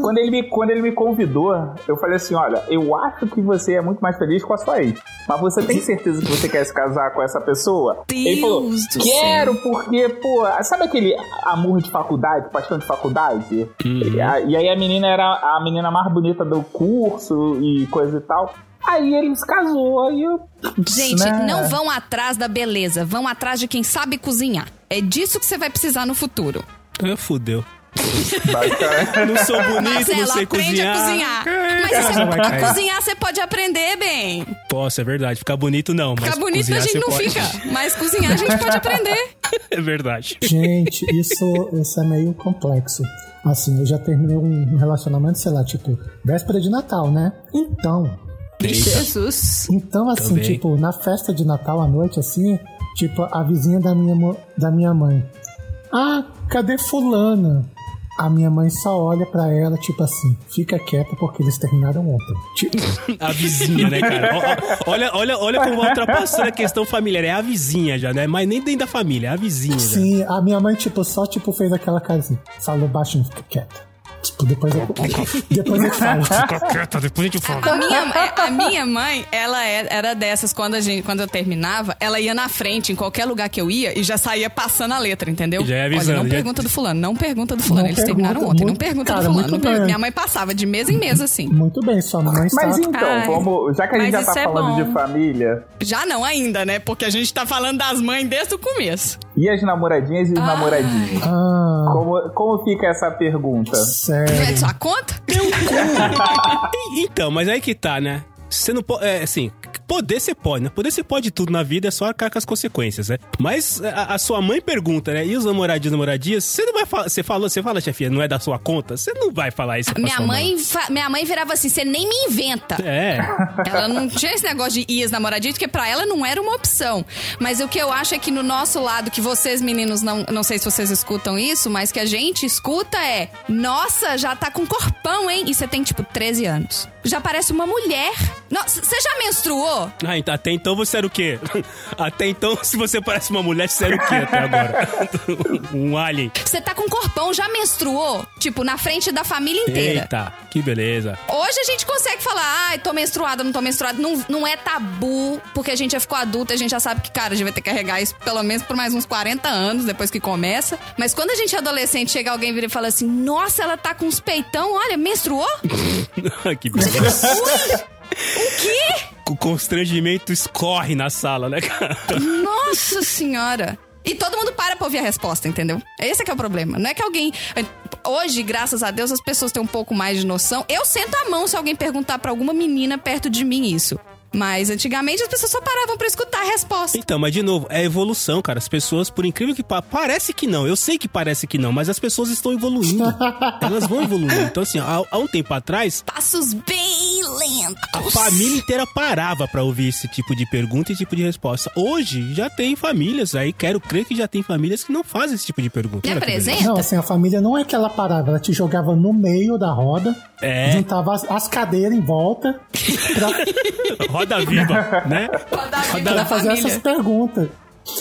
quando, ele me, quando ele me convidou, eu falei assim, olha, eu acho que você é muito mais feliz com a sua ex. Mas você tem certeza que você quer se casar com essa pessoa? ele falou, Deus do quero, porque, pô, sabe aquele amor de faculdade, paixão de faculdade? E, a- e aí a menina era a menina mais bonita do curso e coisa e tal. Aí ele se casou, aí eu... Gente, né? não vão atrás da beleza, vão atrás de quem sabe cozinhar. É disso que você vai precisar no futuro. Ah, fudeu. Não sou bonito, não Marcelo, sei aprende cozinhar. a cozinhar. Mas você, cair. cozinhar você pode aprender bem. Posso, é verdade. Ficar bonito não, mas Ficar bonito a gente não pode. fica, mas cozinhar a gente pode aprender. É verdade. Gente, isso, isso é meio complexo. Assim, eu já terminei um relacionamento, sei lá, tipo, véspera de Natal, né? Então, Jesus. então assim, Também. tipo, na festa de Natal à noite, assim, tipo, a vizinha da minha, da minha mãe. Ah, cadê fulana? A minha mãe só olha pra ela, tipo assim, fica quieta porque eles terminaram ontem. Tipo, A vizinha, né, cara? Olha, olha, olha como ultrapassando a questão familiar. É a vizinha já, né? Mas nem dentro da família, é a vizinha já. sim, a minha mãe, tipo, só, tipo, fez aquela cara assim, falou baixinho, fica quieta. Tipo, depois eu, depois eu falo. Fica quieta, depois a gente fala. A minha, a minha mãe, ela é- era dessas, quando, a gente, quando eu terminava, ela ia na frente, em qualquer lugar que eu ia, e já saía passando a letra, entendeu? Já ia avisando, Olha, não já- pergunta do fulano, não pergunta do fulano. Não Eles pergunta, terminaram ontem, não muito- pergunta cara, do fulano. não. Minha mãe passava de mesa em mesa, assim. Muito bem, sua mãe Mas sabe. então, Ai, vamos. Já que a gente já tá é falando bom. de família, Já não ainda, né? Porque a gente tá falando das mães desde o começo. E as namoradinhas e os namoradinhos? Ah, Como, como fica essa pergunta? É sério. de sua conta? Então, mas aí que tá, né? Você não pode. É, assim, poder você pode, né? Poder você pode tudo na vida, é só arcar com as consequências, né? Mas a, a sua mãe pergunta, né? E os namoradinhos e namoradias? Você não vai falar. Você falou, você fala, chefia, não é da sua conta? Você não vai falar isso pra Minha sua mãe, fa- minha mãe virava assim: você nem me inventa. É. Ela não tinha esse negócio de ir as namoradinhas, porque pra ela não era uma opção. Mas o que eu acho é que no nosso lado, que vocês meninos, não, não sei se vocês escutam isso, mas que a gente escuta é: Nossa, já tá com corpão, hein? E você tem tipo 13 anos. Já parece uma mulher. Você já menstruou? Ah, então, até então você era o quê? Até então, se você parece uma mulher, você era o quê até agora? um alien. Você tá com corpão, já menstruou? Tipo, na frente da família inteira. Eita, que beleza. Hoje a gente consegue falar, ai, tô menstruada, não tô menstruada. Não, não é tabu, porque a gente já ficou adulta, a gente já sabe que, cara, a gente vai ter que carregar isso pelo menos por mais uns 40 anos depois que começa. Mas quando a gente é adolescente, chega alguém vira e fala assim: Nossa, ela tá com uns peitão, olha, menstruou? que beleza. O quê? O constrangimento escorre na sala, né, cara? Nossa senhora. E todo mundo para pra ouvir a resposta, entendeu? Esse é que é o problema. Não é que alguém. Hoje, graças a Deus, as pessoas têm um pouco mais de noção. Eu sento a mão se alguém perguntar pra alguma menina perto de mim isso. Mas antigamente as pessoas só paravam pra escutar a resposta. Então, mas de novo, é evolução, cara. As pessoas, por incrível que pa parece que não, eu sei que parece que não, mas as pessoas estão evoluindo. Elas vão evoluindo. Então, assim, há, há um tempo atrás, Passos bem lentos. a família inteira parava pra ouvir esse tipo de pergunta e tipo de resposta. Hoje já tem famílias, aí quero crer que já tem famílias que não fazem esse tipo de pergunta. Me apresenta? Não, assim, a família não é que ela parava, ela te jogava no meio da roda, É. juntava as, as cadeiras em volta pra, Roda viva, né? Roda pra fazer essas perguntas.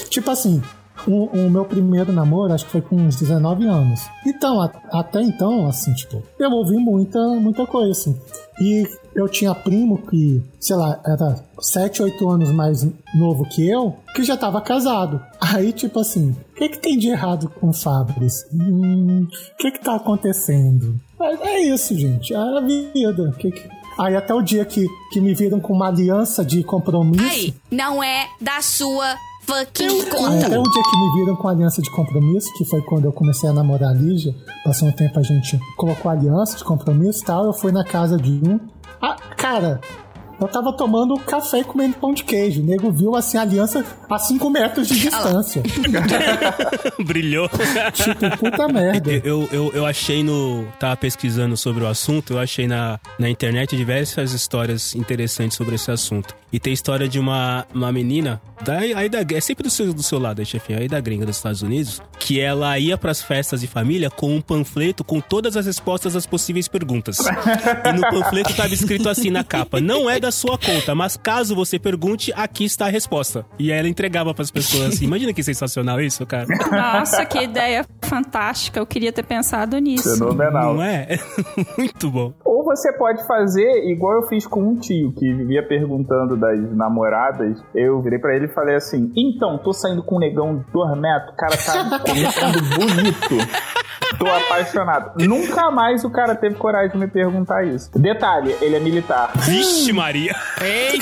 Tipo assim, o, o meu primeiro namoro, acho que foi com uns 19 anos. Então, a- até então, assim, tipo, eu ouvi muita, muita coisa, assim. E eu tinha primo que, sei lá, era 7, 8 anos mais novo que eu, que já tava casado. Aí, tipo assim, o que que tem de errado com o Fabris? Hum, o que que tá acontecendo? É, é isso, gente, é a vida. Que que- Aí até o dia que, que me viram com uma aliança de compromisso. Aí, não é da sua fucking conta. até o dia que me viram com aliança de compromisso, que foi quando eu comecei a namorar a Lígia, passou um tempo a gente colocou aliança de compromisso e tal, eu fui na casa de um. Ah, cara, eu tava tomando café e comendo pão de queijo. O nego viu assim a aliança a 5 metros de distância. Brilhou. tipo, puta merda. Eu, eu, eu achei no. Tava pesquisando sobre o assunto, eu achei na, na internet diversas histórias interessantes sobre esse assunto. E tem história de uma, uma menina, da, aí da, é sempre do seu, do seu lado, chefinho, aí da gringa dos Estados Unidos, que ela ia pras festas de família com um panfleto com todas as respostas às possíveis perguntas. e no panfleto tava escrito assim na capa: Não é da sua conta, mas caso você pergunte, aqui está a resposta. E aí ela entregava pras pessoas assim. Imagina que sensacional isso, cara. Nossa, que ideia fantástica. Eu queria ter pensado nisso. Fenomenal. Não é? Muito bom. Ou você pode fazer igual eu fiz com um tio que vivia perguntando das namoradas. Eu virei pra ele e falei assim: Então, tô saindo com um negão de dois metros, o cara tá começando bonito. Tô apaixonado. Nunca mais o cara teve coragem de me perguntar isso. Detalhe, ele é militar. Vixe, Maria.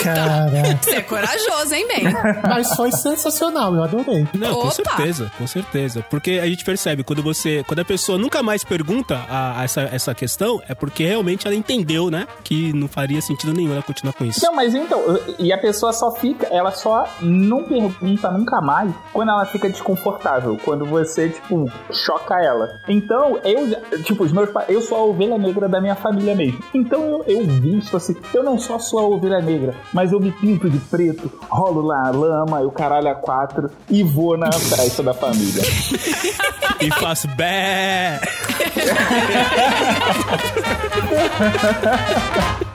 Cara, Você é corajoso, hein, bem? mas foi sensacional, eu adorei. Não, com Opa! certeza, com certeza. Porque a gente percebe, quando você. Quando a pessoa nunca mais pergunta a, a essa, essa questão, é porque realmente ela entendeu, né? Que não faria sentido nenhum ela continuar com isso. Não, mas então, e a pessoa só fica, ela só não pergunta nunca mais quando ela fica desconfortável, quando você, tipo, choca ela. Então, eu, tipo, os meus pais, eu sou a ovelha negra da minha família mesmo. Então, eu, eu visto assim, eu não só sou a ovelha negra, mas eu me pinto de preto, rolo lá a lama e o caralho a quatro e vou na festa da família. E faço bé.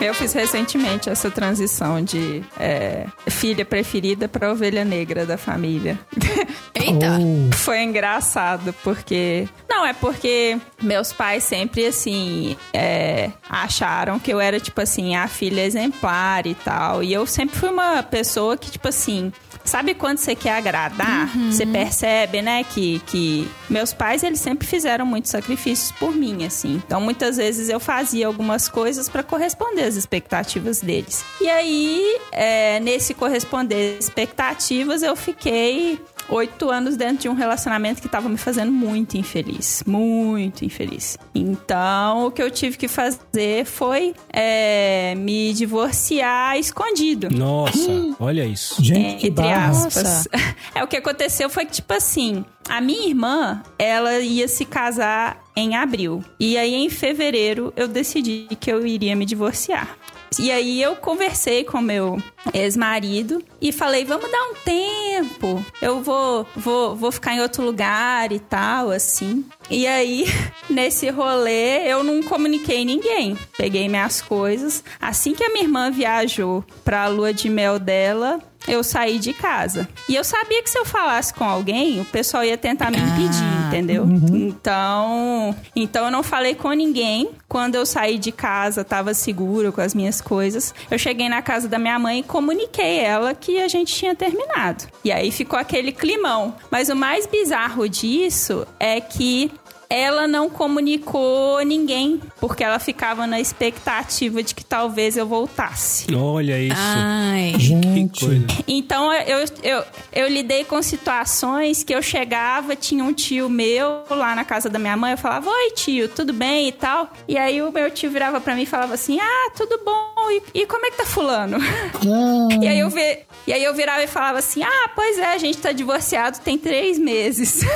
Eu fiz recentemente essa transição de é, filha preferida pra ovelha negra da família. Eita. Oh, Foi engraçado, porque. Não, é porque meus pais sempre, assim, é, acharam que eu era, tipo assim, a filha exemplar e tal. E eu sempre fui uma pessoa que, tipo assim. Sabe quando você quer agradar? Você percebe, né, que, que meus pais, eles sempre fizeram muitos sacrifícios por mim, assim. Então, muitas vezes eu fazia algumas coisas pra corresponder às expectativas deles. E aí, é, nesse corresponder às expectativas, eu fiquei oito anos dentro de um relacionamento que tava me fazendo muito infeliz. Muito infeliz. Então, o que eu tive que fazer foi é, me divorciar escondido. Nossa, olha isso. gente, que Entre barra. aspas. É, o que aconteceu foi que, tipo assim, a minha irmã, ela ia se casar em abril. E aí, em fevereiro, eu decidi que eu iria me divorciar. E aí eu conversei com meu ex-marido e falei, vamos dar um tempo. Eu vou, vou, vou ficar em outro lugar e tal, assim. E aí, nesse rolê, eu não comuniquei ninguém. Peguei minhas coisas. Assim que a minha irmã viajou pra lua de mel dela, eu saí de casa. E eu sabia que se eu falasse com alguém, o pessoal ia tentar me impedir, entendeu? Então, então eu não falei com ninguém. Quando eu saí de casa, tava segura com as minhas coisas. Eu cheguei na casa da minha mãe e comuniquei ela que a gente tinha terminado. E aí ficou aquele climão. Mas o mais bizarro disso é que ela não comunicou ninguém, porque ela ficava na expectativa de que talvez eu voltasse. Olha isso. Ai. Que Gente, coisa. Então eu, eu, eu lidei com situações que eu chegava, tinha um tio meu lá na casa da minha mãe, eu falava, oi tio, tudo bem e tal. E aí o meu tio virava pra mim e falava assim, ah, tudo bom, e, e como é que tá fulano? ah, E aí, eu vi, e aí eu virava e falava assim, ah, pois é, a gente tá divorciado tem três meses.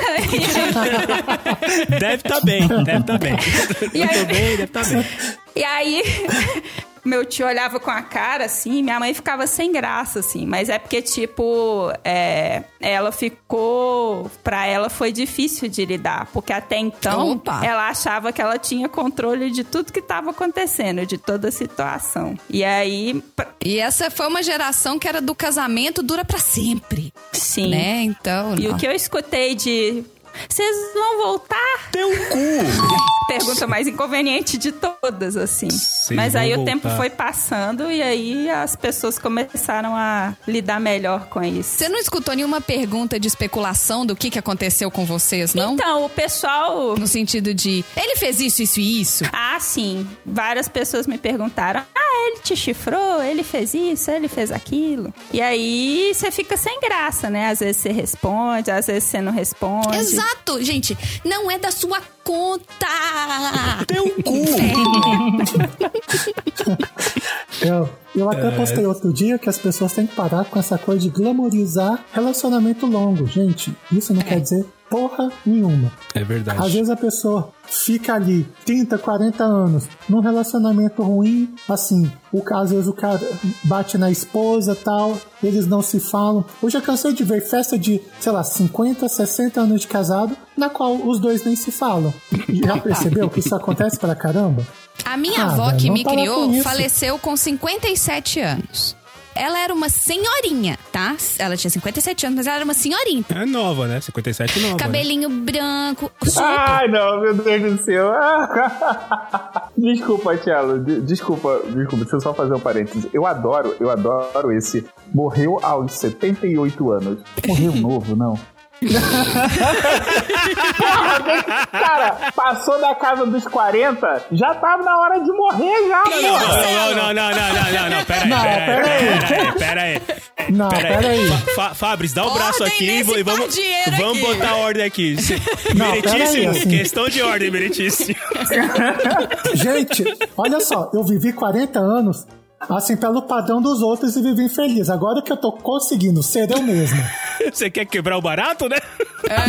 Deve tá bem, deve tá bem. E aí- Muito bem, deve tá bem. E aí, meu tio olhava com a cara assim, minha mãe ficava sem graça, assim. Mas é porque, tipo, é, ela ficou. Pra ela foi difícil de lidar. Porque até então, Opa. ela achava que ela tinha controle de tudo que tava acontecendo, de toda a situação. E aí, pra- E essa foi uma geração que era do casamento dura pra sempre. sim. Né? Então. E não. o que eu escutei de. Vocês vão voltar? Teu cu! Pergunta mais inconveniente de todas, assim. Vocês Mas aí vão o tempo voltar. foi passando e aí as pessoas começaram a lidar melhor com isso. Você não escutou nenhuma pergunta de especulação do que, que aconteceu com vocês, não? Então, o pessoal. No sentido de, ele fez isso, isso e isso? Ah, sim. Várias pessoas me perguntaram: ah, ele te chifrou, ele fez isso, ele fez aquilo. E aí você fica sem graça, né? Às vezes você responde, às vezes você não responde. Exato, gente. Não é da sua conta. Teu cu! eu, eu até É. postei outro dia que as pessoas têm que parar com essa coisa de glamorizar relacionamento longo. Gente, isso não quer dizer porra nenhuma. É verdade. Às vezes a pessoa fica ali 30, 40 anos num relacionamento ruim, assim, o caso, às vezes o cara bate na esposa tal, eles não se falam. Eu já cansei de ver festa de, sei lá, 50, 60 anos de casado, na qual os dois nem se falam. Já percebeu que isso acontece pra caramba? A minha Ah, avó que me criou faleceu com 57 anos. Ela era uma senhorinha, tá? Ela tinha 57 anos, mas ela era uma senhorinha. É nova, né? 57 nova. né? Cabelinho branco, super. Ai, não, meu Deus do céu. desculpa, Tielo. de- Desculpa, desculpa, deixa eu só fazer um parênteses. Eu adoro, eu adoro esse. Morreu aos 78 anos. Morreu novo, não. Porra, cara, passou da casa dos 40, já tava na hora de morrer já, Não, não, não, não, não, não, não, não, não, pera aí, Não, pera pera aí, pera aí, pera aí. Não, pera aí. Fa- Fa- Fabris, dá o braço aqui e vamos, vamos aqui. botar ordem aqui. Meritíssimo, assim. questão de ordem, meritíssimo. Gente, olha só, eu vivi 40 anos assim pelo padrão dos outros e vivi infeliz. Agora que eu tô conseguindo ser eu mesmo. Você quer quebrar o barato, né?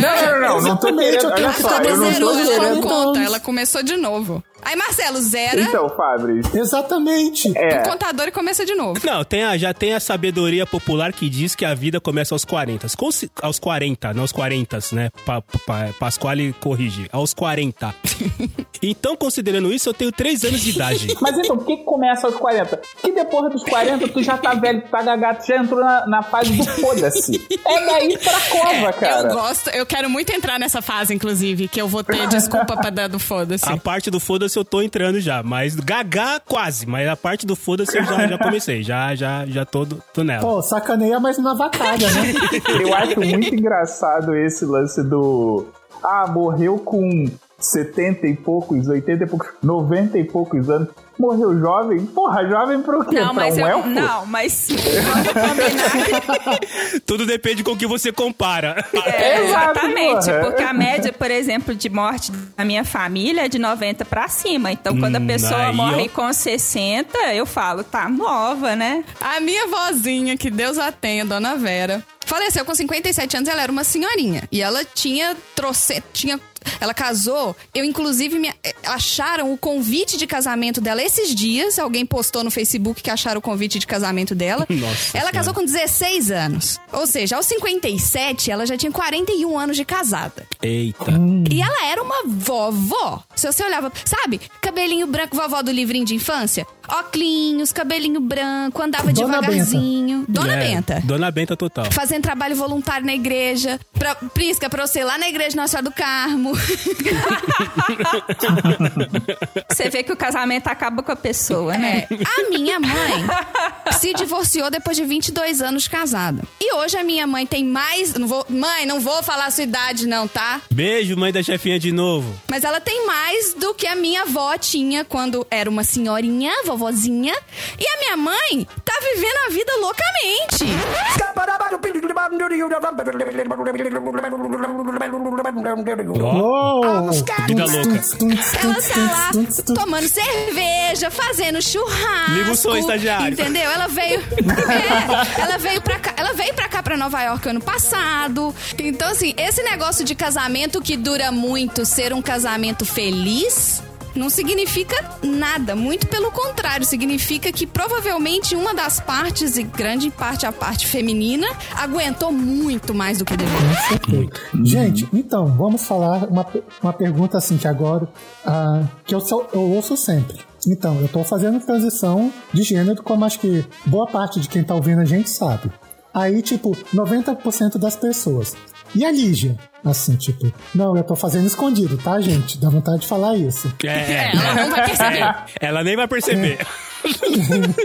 Não, não, não, não tô Exatamente, eu ela querendo. não conta, ela começou de novo. Aí, Marcelo, zera Então, Fabris. Exatamente. o É. contador e começa de novo. Não, tem a- já tem a sabedoria popular que diz que a vida começa aos 40. Consi- Aos 40, não aos 40, né? Pa, pa, Pasquale corrige. Aos 40. então, considerando isso, eu tenho 3 anos de idade. Mas então, por que, que começa aos 40? Que depois dos 40 tu já tá velho, tu tá gagato, já entrou na, na fase do foda-se. É daí pra cova, cara. Eu gosto, eu quero muito entrar nessa fase, inclusive, que eu vou ter desculpa pra dar do foda-se. A parte do foda-se eu tô entrando já, mas gagá quase, mas a parte do foda-se eu já, já comecei, já, já, já tô, tô nela. Pô, sacaneia, mas na vacalha, né? Eu acho muito engraçado esse lance do. Ah, morreu com 70 e poucos, 80 e poucos, 90 e poucos anos. Morreu jovem? Porra, jovem pro quê? Não, pra mas um eu. elfo? Não, mas Tudo depende com o que você compara. É, exatamente, porra. porque a média, por exemplo, de morte da minha família é de 90 pra cima. Então, quando a Hum, pessoa morre ó. com 60, eu falo, tá nova, né? A minha vozinha, que Deus a tenha, Dona Vera, faleceu com 57 anos, ela era uma senhorinha. E ela tinha troce... tinha ela casou, eu inclusive me eh, acharam o convite de casamento dela esses dias, alguém postou no Facebook que acharam o convite de casamento dela. Nossa ela Senhora. casou com 16 anos. Ou seja, aos 57 ela já tinha 41 anos de casada. Eita. E ela era uma vovó. Se você olhava, sabe? Cabelinho branco, vovó do livrinho de infância. Óculos, cabelinho branco, andava Dona devagarzinho. Dona É, Benta. Dona Benta total. Fazendo trabalho voluntário na igreja. Pra, Prisca, pra você ir lá na igreja Nossa Senhora do Carmo. Você vê que o casamento acaba com a pessoa, né? É, a minha mãe se divorciou depois de 22 anos casada. E hoje a minha mãe tem mais. Não vou, mãe, não vou falar a sua idade, não, tá? Beijo, mãe da chefinha de novo. Mas ela tem mais do que a minha avó tinha quando era uma senhorinha, vovozinha. E a minha mãe tá vivendo a vida loucamente. Uou! Vida louca. Ela tá lá tomando cerveja, fazendo churrasco. Liga o som, estagiário. Entendeu? Ela veio. É, ela veio pra cá. Ela veio pra cá, pra Nova York ano passado. Então, assim, esse negócio de casamento que dura muito, ser um casamento feliz. Não significa nada, muito pelo contrário, significa que provavelmente uma das partes, e grande parte a parte feminina, aguentou muito mais do que deveria. Gente, então, vamos falar uma, uma pergunta assim que agora ah, que eu, sou, eu ouço sempre. Então, eu tô fazendo transição de gênero, como acho que boa parte de quem tá ouvindo a gente sabe. Aí, tipo, 90% das pessoas. E a Lígia? Assim, tipo, não, eu tô fazendo escondido, tá, gente? Dá vontade de falar isso. É, Ela não vai perceber. ela nem vai perceber.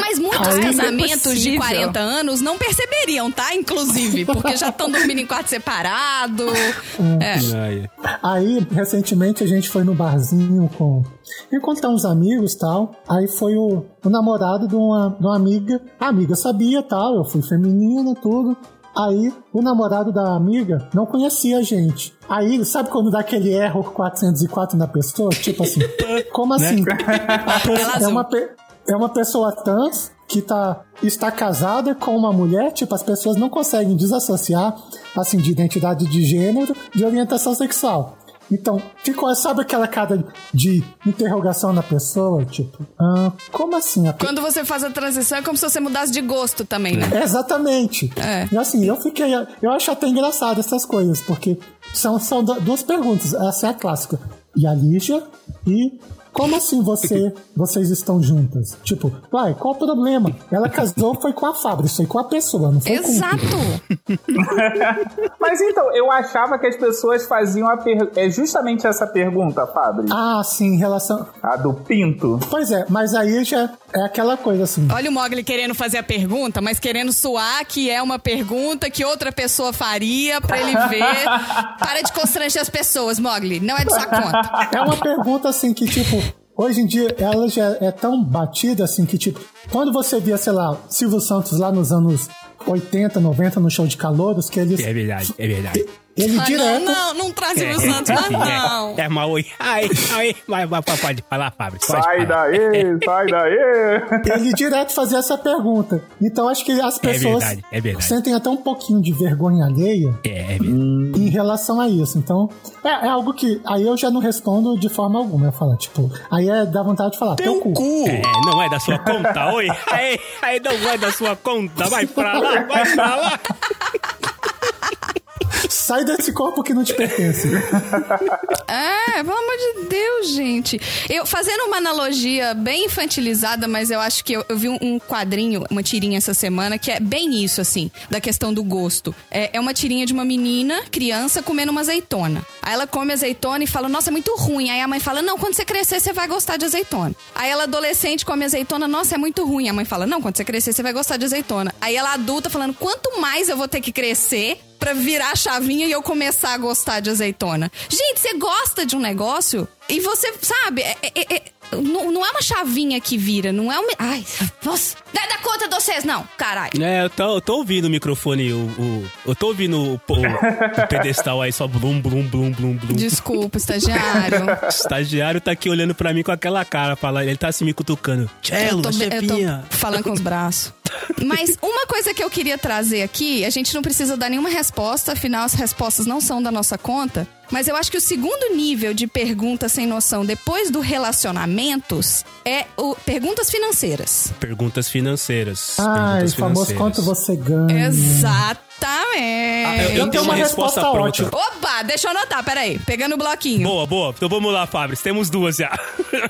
Mas muitos Aí, casamentos de impossível. 40 anos não perceberiam, tá? Inclusive, porque já estão dormindo em quarto separado. É. Aí, recentemente, a gente foi no barzinho com. Encontrar uns amigos tal. Aí foi o, o namorado de uma, de uma amiga. A amiga sabia tal, eu fui feminina tudo. Aí, o namorado da amiga não conhecia a gente. Aí, sabe quando dá aquele error 404 na pessoa? Tipo assim, como assim? A pessoa- é, uma, é uma pessoa trans que tá, está casada com uma mulher, tipo, as pessoas não conseguem desassociar, assim, de identidade de gênero, de orientação sexual. Então, ficou, sabe aquela cara de interrogação na pessoa? Tipo, ah, como assim? Quando você faz a transição é como se você mudasse de gosto também, né? Exatamente. É. E assim, eu fiquei. Eu acho até engraçado essas coisas, porque são, são du- duas perguntas. Essa é a clássica. E a Lígia e. Como assim você, vocês estão juntas? Tipo, uai, qual o problema? Ela casou foi com a fábrica, foi com a pessoa, não foi com Exato. Mas então, eu achava que as pessoas faziam a per... é justamente essa pergunta, Fabri. Ah, sim, em relação. A do pinto. Pois é, mas aí já é aquela coisa assim. Olha o Mogli querendo fazer a pergunta, mas querendo suar que é uma pergunta que outra pessoa faria pra ele ver. Para de constranger as pessoas, Mogli. Não é de sua conta. É uma pergunta assim que, tipo, hoje em dia ela já é tão batida assim que, tipo, quando você via, sei lá, Silvio Santos lá nos anos 80, 90 no show de calouros, que eles. é verdade, é verdade. Ele Ah, direto. não, não, não traz o Santos, mas não. É, é mal. oi. Ai, ai, vai, vai, pode falar, Fábio. Pode Sai falar. daí, sai daí. Ele direto fazia essa pergunta. Então acho que as pessoas verdade, é verdade. sentem até um pouquinho de vergonha alheia É, é verdade. em relação a isso. Então, é, é algo que aí eu já não respondo de forma alguma. Eu falo, tipo, aí é dá vontade de falar, teu cu. É, não é da sua conta, oi. Aí, aí não é da sua conta. Vai pra lá, vai pra lá. Sai desse corpo que não te pertence. É, pelo amor de Deus, gente. Eu fazendo uma analogia bem infantilizada, mas eu acho que eu, eu vi um, quadrinho, uma tirinha essa semana, que é bem isso, assim, da questão do gosto. É, é uma tirinha de uma menina, criança, comendo uma azeitona. Aí ela come azeitona e fala, nossa, é muito ruim. Aí a mãe fala, não, quando você crescer, você vai gostar de azeitona. Aí ela, adolescente, come azeitona, nossa, é muito ruim. A mãe fala, não, quando você crescer, você vai gostar de azeitona. Aí ela, adulta, falando, quanto mais eu vou ter que crescer pra virar a chavinha e eu começar a gostar de azeitona. Gente, você gosta de um negócio e você, sabe, é- é- é- não, não é uma chavinha que vira, não é uma. Ai, nossa, dá, dá conta de vocês, não, caralho. É, eu tô, eu tô ouvindo o microfone, o, o- eu tô ouvindo o, o- o pedestal aí só blum, blum, blum, blum, blum. Desculpa, estagiário. Estagiário tá aqui olhando pra mim com aquela cara, falando, ele tá assim me cutucando. Cello, Eu tô, eu tô falando com os braços. Mas uma coisa que eu queria trazer aqui, a gente não precisa dar nenhuma resposta, afinal as respostas não são da nossa conta. Mas eu acho que o segundo nível de pergunta sem noção depois do relacionamentos é o perguntas financeiras. Perguntas financeiras. Ai, perguntas famoso quanto você ganha. Ah, eu, eu tenho uma resposta, resposta ótima. Opa, deixa eu anotar, peraí. Pegando o bloquinho. Boa, boa. Então vamos lá, Fabris. Temos duas já.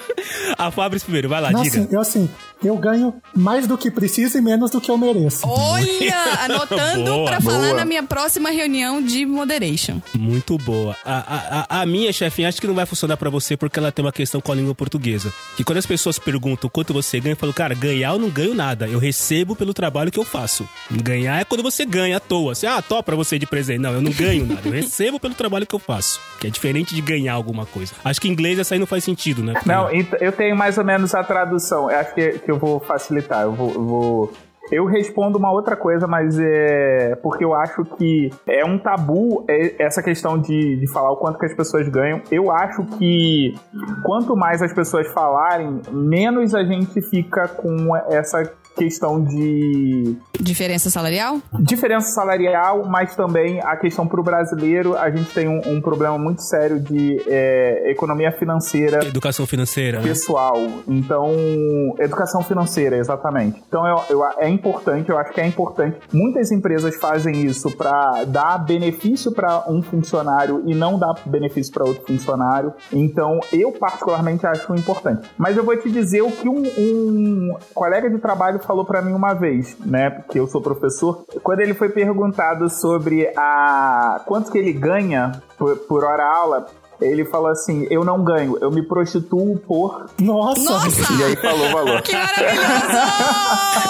a Fabris primeiro, vai lá, Não, diga. assim, eu assim, eu ganho mais do que preciso e menos do que eu mereço. Olha, anotando Boa, pra falar boa. na minha próxima reunião de moderation. Muito boa. A, a, a- minha, chefinha, acho que não vai funcionar pra você porque ela tem uma questão com a língua portuguesa. Que quando as pessoas perguntam quanto você ganha, eu falo, cara, ganhar eu não ganho nada. Eu recebo pelo trabalho que eu faço. Ganhar é quando você ganha à toa. Assim, ah, tô pra você de presente. Não, eu não ganho nada. Eu recebo pelo trabalho que eu faço. Que é diferente de ganhar alguma coisa. Acho que em inglês essa aí não faz sentido, né? Porque- Não, eu tenho mais ou menos a tradução. Eu acho que, que eu vou facilitar. Eu vou. eu vou- Eu respondo uma outra coisa, mas é porque eu acho que é um tabu é- essa questão de, de falar o quanto que as pessoas ganham. Eu acho que quanto mais as pessoas falarem, menos a gente fica com essa questão de Diferença salarial? diferença salarial, mas também a questão para o brasileiro, a gente tem um, um problema muito sério de é, economia financeira Educação financeira, né? pessoal. Então, educação financeira, exatamente. Então, eu, eu- é importante, eu acho que é importante. Muitas empresas fazem isso para dar benefício para um funcionário e não dar benefício para outro funcionário. Então, eu particularmente acho importante. Mas eu vou te dizer o que um, um colega de trabalho falou para mim uma vez, né? Porque eu sou professor. Quando ele foi perguntado sobre a quanto que ele ganha por, por hora aula, ele falou assim: Eu não ganho, eu me prostituo por. Nossa! Nossa! E aí falou o valor. Que maravilhoso!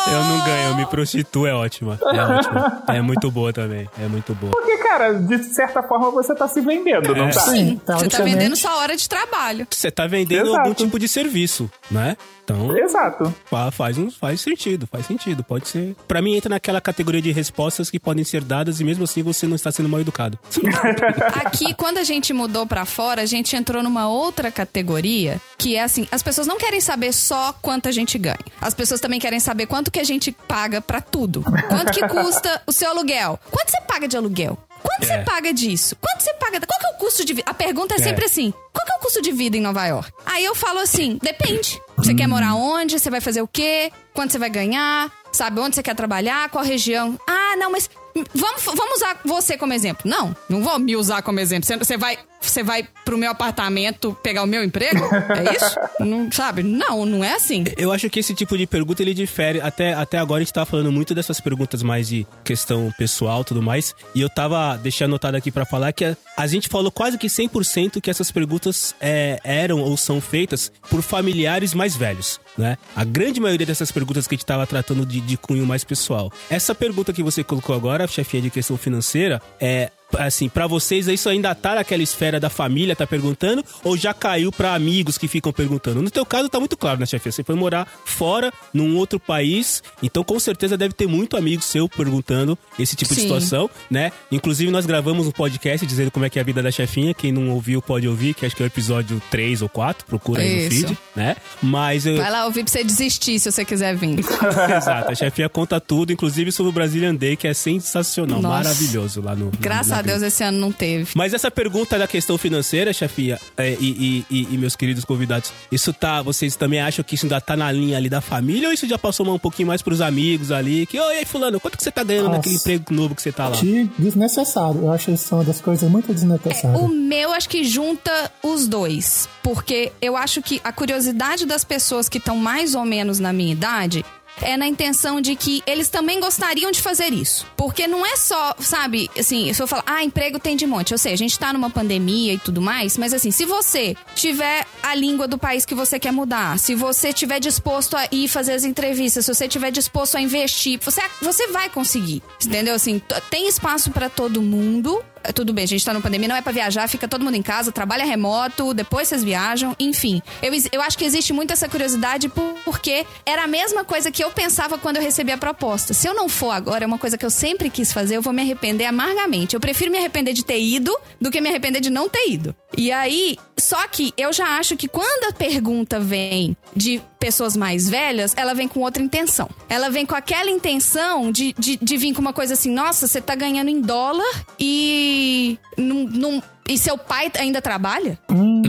Eu não ganho, eu me prostituo, é ótima. É ótima. É muito boa também. É muito boa. Porque, cara, de certa forma você tá se vendendo, não É. tá? Sim, Você tá vendendo sua hora de trabalho. Você tá vendendo Exato. algum tipo de serviço, né? Então, Exato. fa- faz, um, faz sentido, faz sentido. Pode ser. Pra mim, entra naquela categoria de respostas que podem ser dadas e mesmo assim você não está sendo mal educado. Aqui, quando a gente mudou pra fora, a gente entrou numa outra categoria, que é assim, as pessoas não querem saber só quanto a gente ganha. As pessoas também querem saber quanto que a gente paga pra tudo. Quanto que custa o seu aluguel? Quanto você paga de aluguel? Quanto É. você paga disso? Quanto você paga? Qual que é o custo de vida? A pergunta é sempre É. assim: qual que é o custo de vida em Nova York? Aí eu falo assim: depende. Você quer morar onde? Você vai fazer o quê? Quanto você vai ganhar? Sabe onde você quer trabalhar? Qual região? Ah, não, mas vamos, vamos usar você como exemplo. Não, não vou me usar como exemplo. Você vai, você vai pro meu apartamento pegar o meu emprego? É isso? Não, sabe? Não, não é assim. Eu acho que esse tipo de pergunta ele difere. Até, até agora a gente tava falando muito dessas perguntas mais de questão pessoal e tudo mais. E eu tava deixando anotado aqui pra falar que a, a gente falou quase que 100% que essas perguntas é, eram ou são feitas por familiares mais velhos, né? A grande maioria dessas perguntas que a gente tava tratando de, de cunho mais pessoal. Essa pergunta que você colocou agora, chefinha de questão financeira, é assim, pra vocês isso ainda tá naquela esfera da família, tá perguntando, ou já caiu pra amigos que ficam perguntando? No teu caso tá muito claro, né, chefe? Você foi morar fora, num outro país, então com certeza deve ter muito amigo seu perguntando esse tipo de Sim. situação, né? Inclusive nós gravamos um podcast dizendo como é que é a vida da chefinha, quem não ouviu pode ouvir, que acho que é o episódio 3 ou 4, procura aí no feed, né? Mas eu... Vai lá ouvir pra você desistir se você quiser vir. Exato, a chefinha conta tudo, inclusive sobre o Brazilian Day, que é sensacional, Nossa. maravilhoso lá no... Graças a Deus esse ano não teve. Mas essa pergunta da questão financeira, chefia, é, e, e- e- e meus queridos convidados, isso tá. Vocês também acham que isso ainda tá na linha ali da família ou isso já passou um pouquinho mais pros amigos ali? Que, oi, aí, fulano, quanto que você tá ganhando Nossa. naquele emprego novo que você tá lá? Que desnecessário. Eu acho isso uma das coisas muito desnecessárias. O meu acho que junta os dois. Porque eu acho que a curiosidade das pessoas que estão mais ou menos na minha idade é na intenção de que eles também gostariam de fazer isso. Porque não é só, sabe, assim, se eu falar, ah, emprego tem de monte. Eu sei, a gente tá numa pandemia e tudo mais, mas assim, se você tiver a língua do país que você quer mudar, se você tiver disposto a ir fazer as entrevistas, se você tiver disposto a investir, você, você vai conseguir. Entendeu? Assim, tem espaço pra todo mundo. Tudo bem, a gente tá numa pandemia, não é pra viajar, fica todo mundo em casa, trabalha remoto, depois vocês viajam, enfim. Eu, eu acho que existe muito essa curiosidade por- porque era a mesma coisa que eu pensava quando eu recebi a proposta. Se eu não for agora, é uma coisa que eu sempre quis fazer, eu vou me arrepender amargamente. Eu prefiro me arrepender de ter ido do que me arrepender de não ter ido. E aí, só que eu já acho que quando a pergunta vem de pessoas mais velhas, ela vem com outra intenção. Ela vem com aquela intenção de, de, de vir com uma coisa assim: nossa, você tá ganhando em dólar e. Não, não- e seu pai ainda trabalha?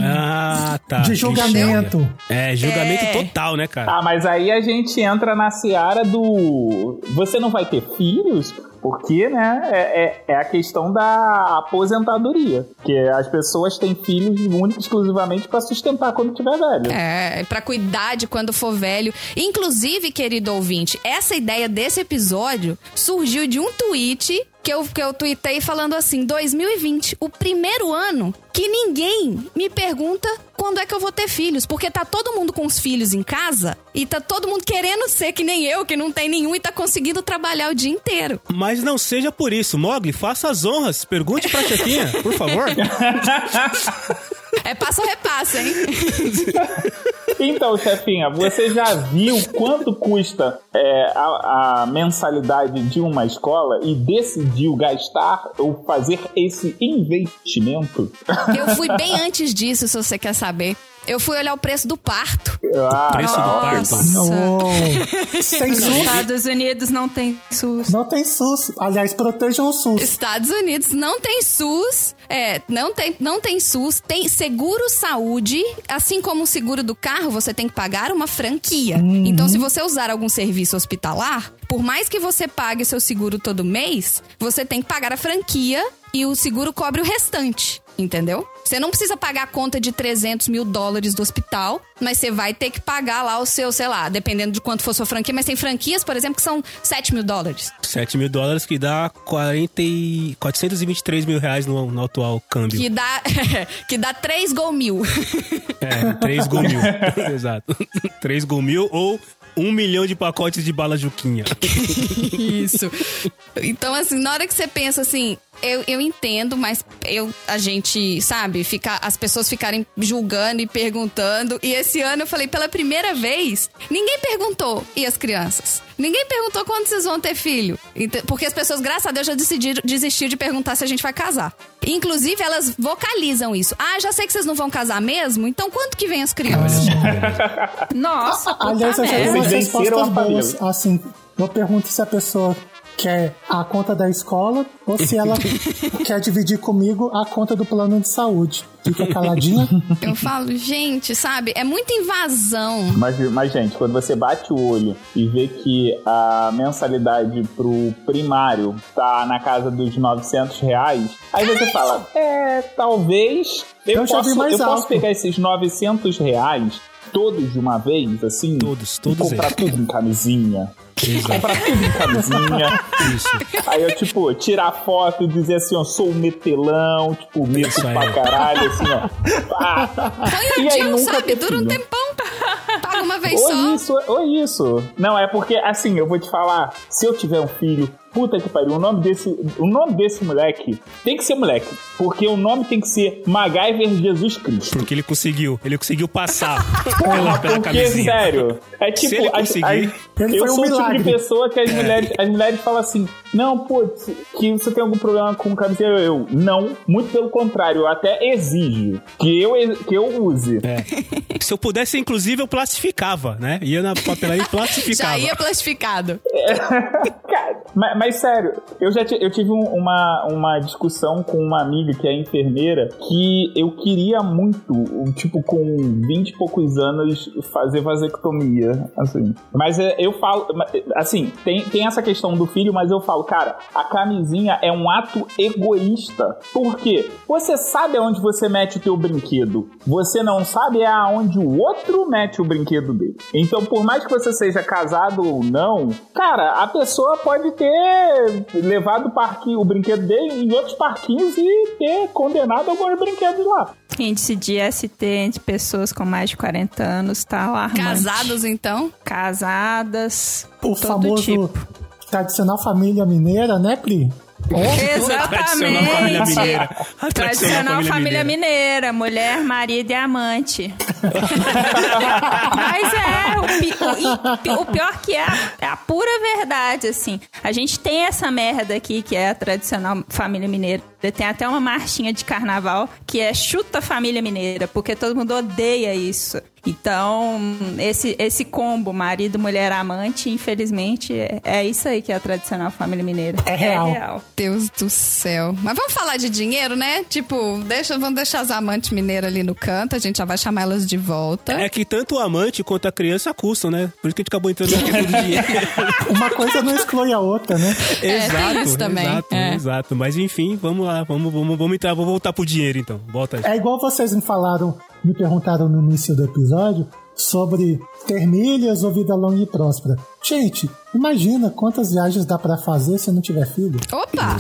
Ah, tá. De julgamento. É, julgamento É. total, né, cara? Ah, mas aí a gente entra na seara do. Você não vai ter filhos? Porque, né, é, é, é a questão da aposentadoria. Que as pessoas têm filhos únicos exclusivamente para sustentar quando tiver velho. É, pra cuidar de quando for velho. Inclusive, querido ouvinte, essa ideia desse episódio surgiu de um tweet que eu, que eu tuitei falando assim: 2020, o primeiro ano que ninguém me pergunta quando é que eu vou ter filhos. Porque tá todo mundo com os filhos em casa e tá todo mundo querendo ser que nem eu, que não tem nenhum e tá conseguindo trabalhar o dia inteiro. Mas não seja por isso. Mogli, faça as honras. Pergunte pra chefinha, por favor. É passo a repasso, hein? Então, chefinha, você já viu quanto custa é, a, a mensalidade de uma escola e decidiu gastar ou fazer esse investimento? Eu fui bem antes disso, se você quer saber. Eu fui olhar o preço do parto. Ah, Preço do parto. Não. Sem SUS. Estados Unidos não tem SUS. Não tem SUS. Aliás, protejam o SUS. Estados Unidos não tem SUS, é, não tem, não tem SUS, tem seguro saúde, assim como o seguro do carro, você tem que pagar uma franquia. Então, se você usar algum serviço hospitalar, por mais que você pague seu seguro todo mês, você tem que pagar a franquia e o seguro cobre o restante. Entendeu? Você não precisa pagar a conta de 300 mil dólares do hospital, mas você vai ter que pagar lá o seu, sei lá, dependendo de quanto for sua franquia. Mas tem franquias, por exemplo, que são 7 mil dólares. 7 mil dólares que dá 40 e... 423 mil reais no, no atual câmbio. Que dá, que dá 3 gol mil. É, 3 gol mil. Exato. 3 gol mil ou um milhão de pacotes de bala Juquinha. Isso. Então, assim, na hora que você pensa assim, eu, eu entendo, mas eu, a gente, sabe, fica, as pessoas ficarem julgando e perguntando. E esse ano eu falei, pela primeira vez, ninguém perguntou. E as crianças? Ninguém perguntou quando vocês vão ter filho. Porque as pessoas, graças a Deus, já decidiram, desistiram de perguntar se a gente vai casar. Inclusive, elas vocalizam isso. Ah, já sei que vocês não vão casar mesmo? Então quanto que vem as crianças? Nossa, puta Aliás, eu já merda. tenho umas Vocês venceram respostas a família. boas. Assim, eu pergunto se a pessoa quer a conta da escola ou se ela quer dividir comigo a conta do plano de saúde. Fica caladinha. Eu falo, gente, sabe? É muita invasão. Mas, mas, gente, quando você bate o olho e vê que a mensalidade pro primário tá na casa dos 900 reais, aí você fala, é, talvez eu, Eu já vi posso, mais eu posso alto. pegar esses 900 reais todos de uma vez, assim, Todos, e todos comprar eles. tudo em camisinha. Exato. Comprar tudo em camisinha. Isso. Aí eu, tipo, tirar foto e dizer assim, ó, sou um metelão, tipo, meto pra caralho, assim, ó. Pá. Põe E um aí nunca sabe? Dura um tempão. Paga uma vez Ou só. isso, ou isso. Não, é porque, assim, eu vou te falar, se eu tiver um filho, puta que pariu, o nome desse, o nome desse moleque tem que ser moleque, porque o nome tem que ser MacGyver Jesus Cristo. Porque ele conseguiu. Ele conseguiu passar pela, pela Porque, camisinha. sério, é tipo, Se ele as- conseguir- as- Ele eu foi um sou o tipo de pessoa que as mulheres, as mulheres falam assim, não, putz, que você tem algum problema com camisinha? Eu, eu, não, muito pelo contrário, eu até exijo que eu, que eu use. É. Se eu pudesse, inclusive, eu plastificava, né? Ia na papelaria e plastificava. Já ia plastificado. Mas, mas sério, eu já eu tive um- uma, uma discussão com uma amiga que é enfermeira que eu queria muito, tipo, com 20 e poucos anos, fazer vasectomia, assim. Mas é, eu falo, assim, tem, tem essa questão do filho, mas eu falo, cara, a camisinha é um ato egoísta. Por quê? Você sabe aonde você mete o teu brinquedo. Você não sabe é aonde o outro mete o brinquedo dele. Então, por mais que você seja casado ou não, cara, a pessoa pode ter levado o, parque, o brinquedo dele em outros parquinhos e ter condenado alguns brinquedos lá. Índice de ST entre pessoas com mais de 40 anos tá alarmante. Casados, então. Casadas. O todo famoso tipo. tradicional família mineira, né, Pri? Tradicional família Exatamente. mineira. A Tradicional família, mineira. mulher, marido e amante. Mas é, o, pi- o- o pior que é a, é a pura verdade, assim. A gente tem essa merda aqui, que é a tradicional família mineira. Tem até uma marchinha de carnaval que é chuta família mineira, porque todo mundo odeia isso. Então, esse, esse combo, marido, mulher, amante, infelizmente, é, é isso aí que é a tradicional família mineira. É real. É real. Deus do céu. Mas vamos falar de dinheiro, né? Tipo, deixa, vamos deixar as amantes mineiras ali no canto, a gente já vai chamar elas de volta. É que tanto o amante quanto a criança custam, né? Por isso que a gente acabou entrando questão do dinheiro. Uma coisa não exclui a outra, né? É, tem isso também. Exato, É. exato. Mas enfim, vamos lá, vamos, vamos, vamos entrar, vou voltar pro dinheiro então. Volta aí. É igual vocês me falaram, me perguntaram no início do episódio sobre ter milhas ou vida longa e próspera. Gente, imagina quantas viagens dá pra fazer se não tiver filho. Opa!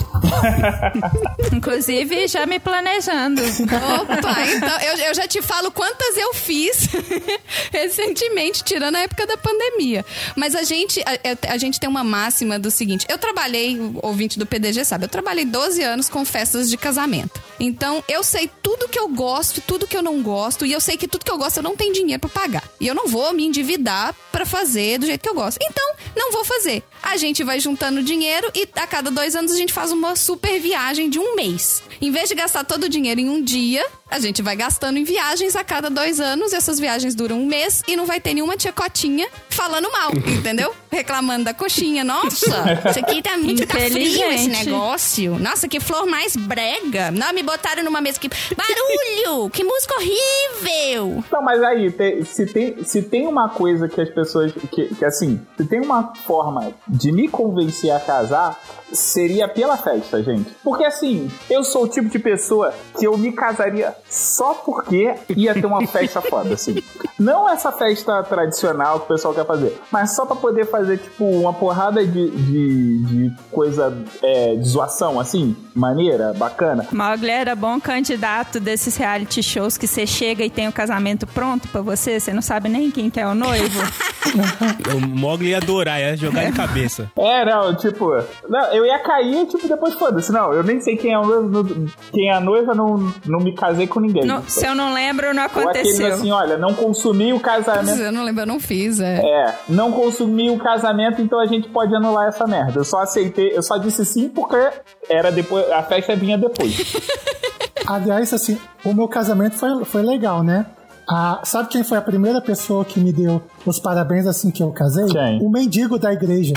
Inclusive, já me planejando. Opa! Então, eu, eu já te falo quantas eu fiz recentemente, tirando a época da pandemia. Mas a gente, a, a gente tem uma máxima do seguinte: eu trabalhei, ouvinte do PDG sabe, eu trabalhei 12 anos com festas de casamento. Então, eu sei tudo que eu gosto e tudo que eu não gosto, e eu sei que tudo que eu gosto eu não tenho dinheiro pra pagar. E eu não vou me endividar pra fazer do jeito que eu gosto. Então, não vou fazer. A gente vai juntando dinheiro e a cada dois anos a gente faz uma super viagem de um mês. Em vez de gastar todo o dinheiro em um dia, a gente vai gastando em viagens a cada dois anos. Essas viagens duram um mês e não vai ter nenhuma tia Cotinha falando mal, entendeu? Reclamando da coxinha. Nossa, isso aqui tá muito tá frio esse negócio. Nossa, que flor mais brega. Não, me botaram numa mesa que. Barulho! que música horrível! Não, mas aí, se, tem, se tem uma coisa que as pessoas. Que, que assim, se tem uma forma de me convencer a casar, seria pela festa, gente. Porque assim, eu sou o tipo de pessoa que eu me casaria só porque ia ter uma festa foda, assim. Não essa festa tradicional que o pessoal quer fazer, mas só pra poder fazer, tipo, uma porrada de, de, de coisa é, de zoação, assim, maneira, bacana. Mogli era bom candidato desses reality shows que você chega e tem o casamento pronto pra você, você não sabe nem quem que é o noivo. O Mogli ia adorar, ia jogar de cabeça. É, não, tipo, não, eu ia cair, tipo, depois foda-se. Não, eu nem sei quem é o noivo, não- quem é a noiva, não, não me casei com ninguém. Não, se eu não lembro, não Ou aqueles aconteceu. assim, olha, não consumi o casamento. Eu não lembro, eu não fiz, é. É, não consumi o casamento, então a gente pode anular essa merda. Eu só aceitei, eu só disse sim porque era depois, a festa vinha depois. Aliás, assim, o meu casamento foi, foi legal, né? Ah, sabe quem foi a primeira pessoa que me deu os parabéns assim que eu casei? Quem? O mendigo da igreja.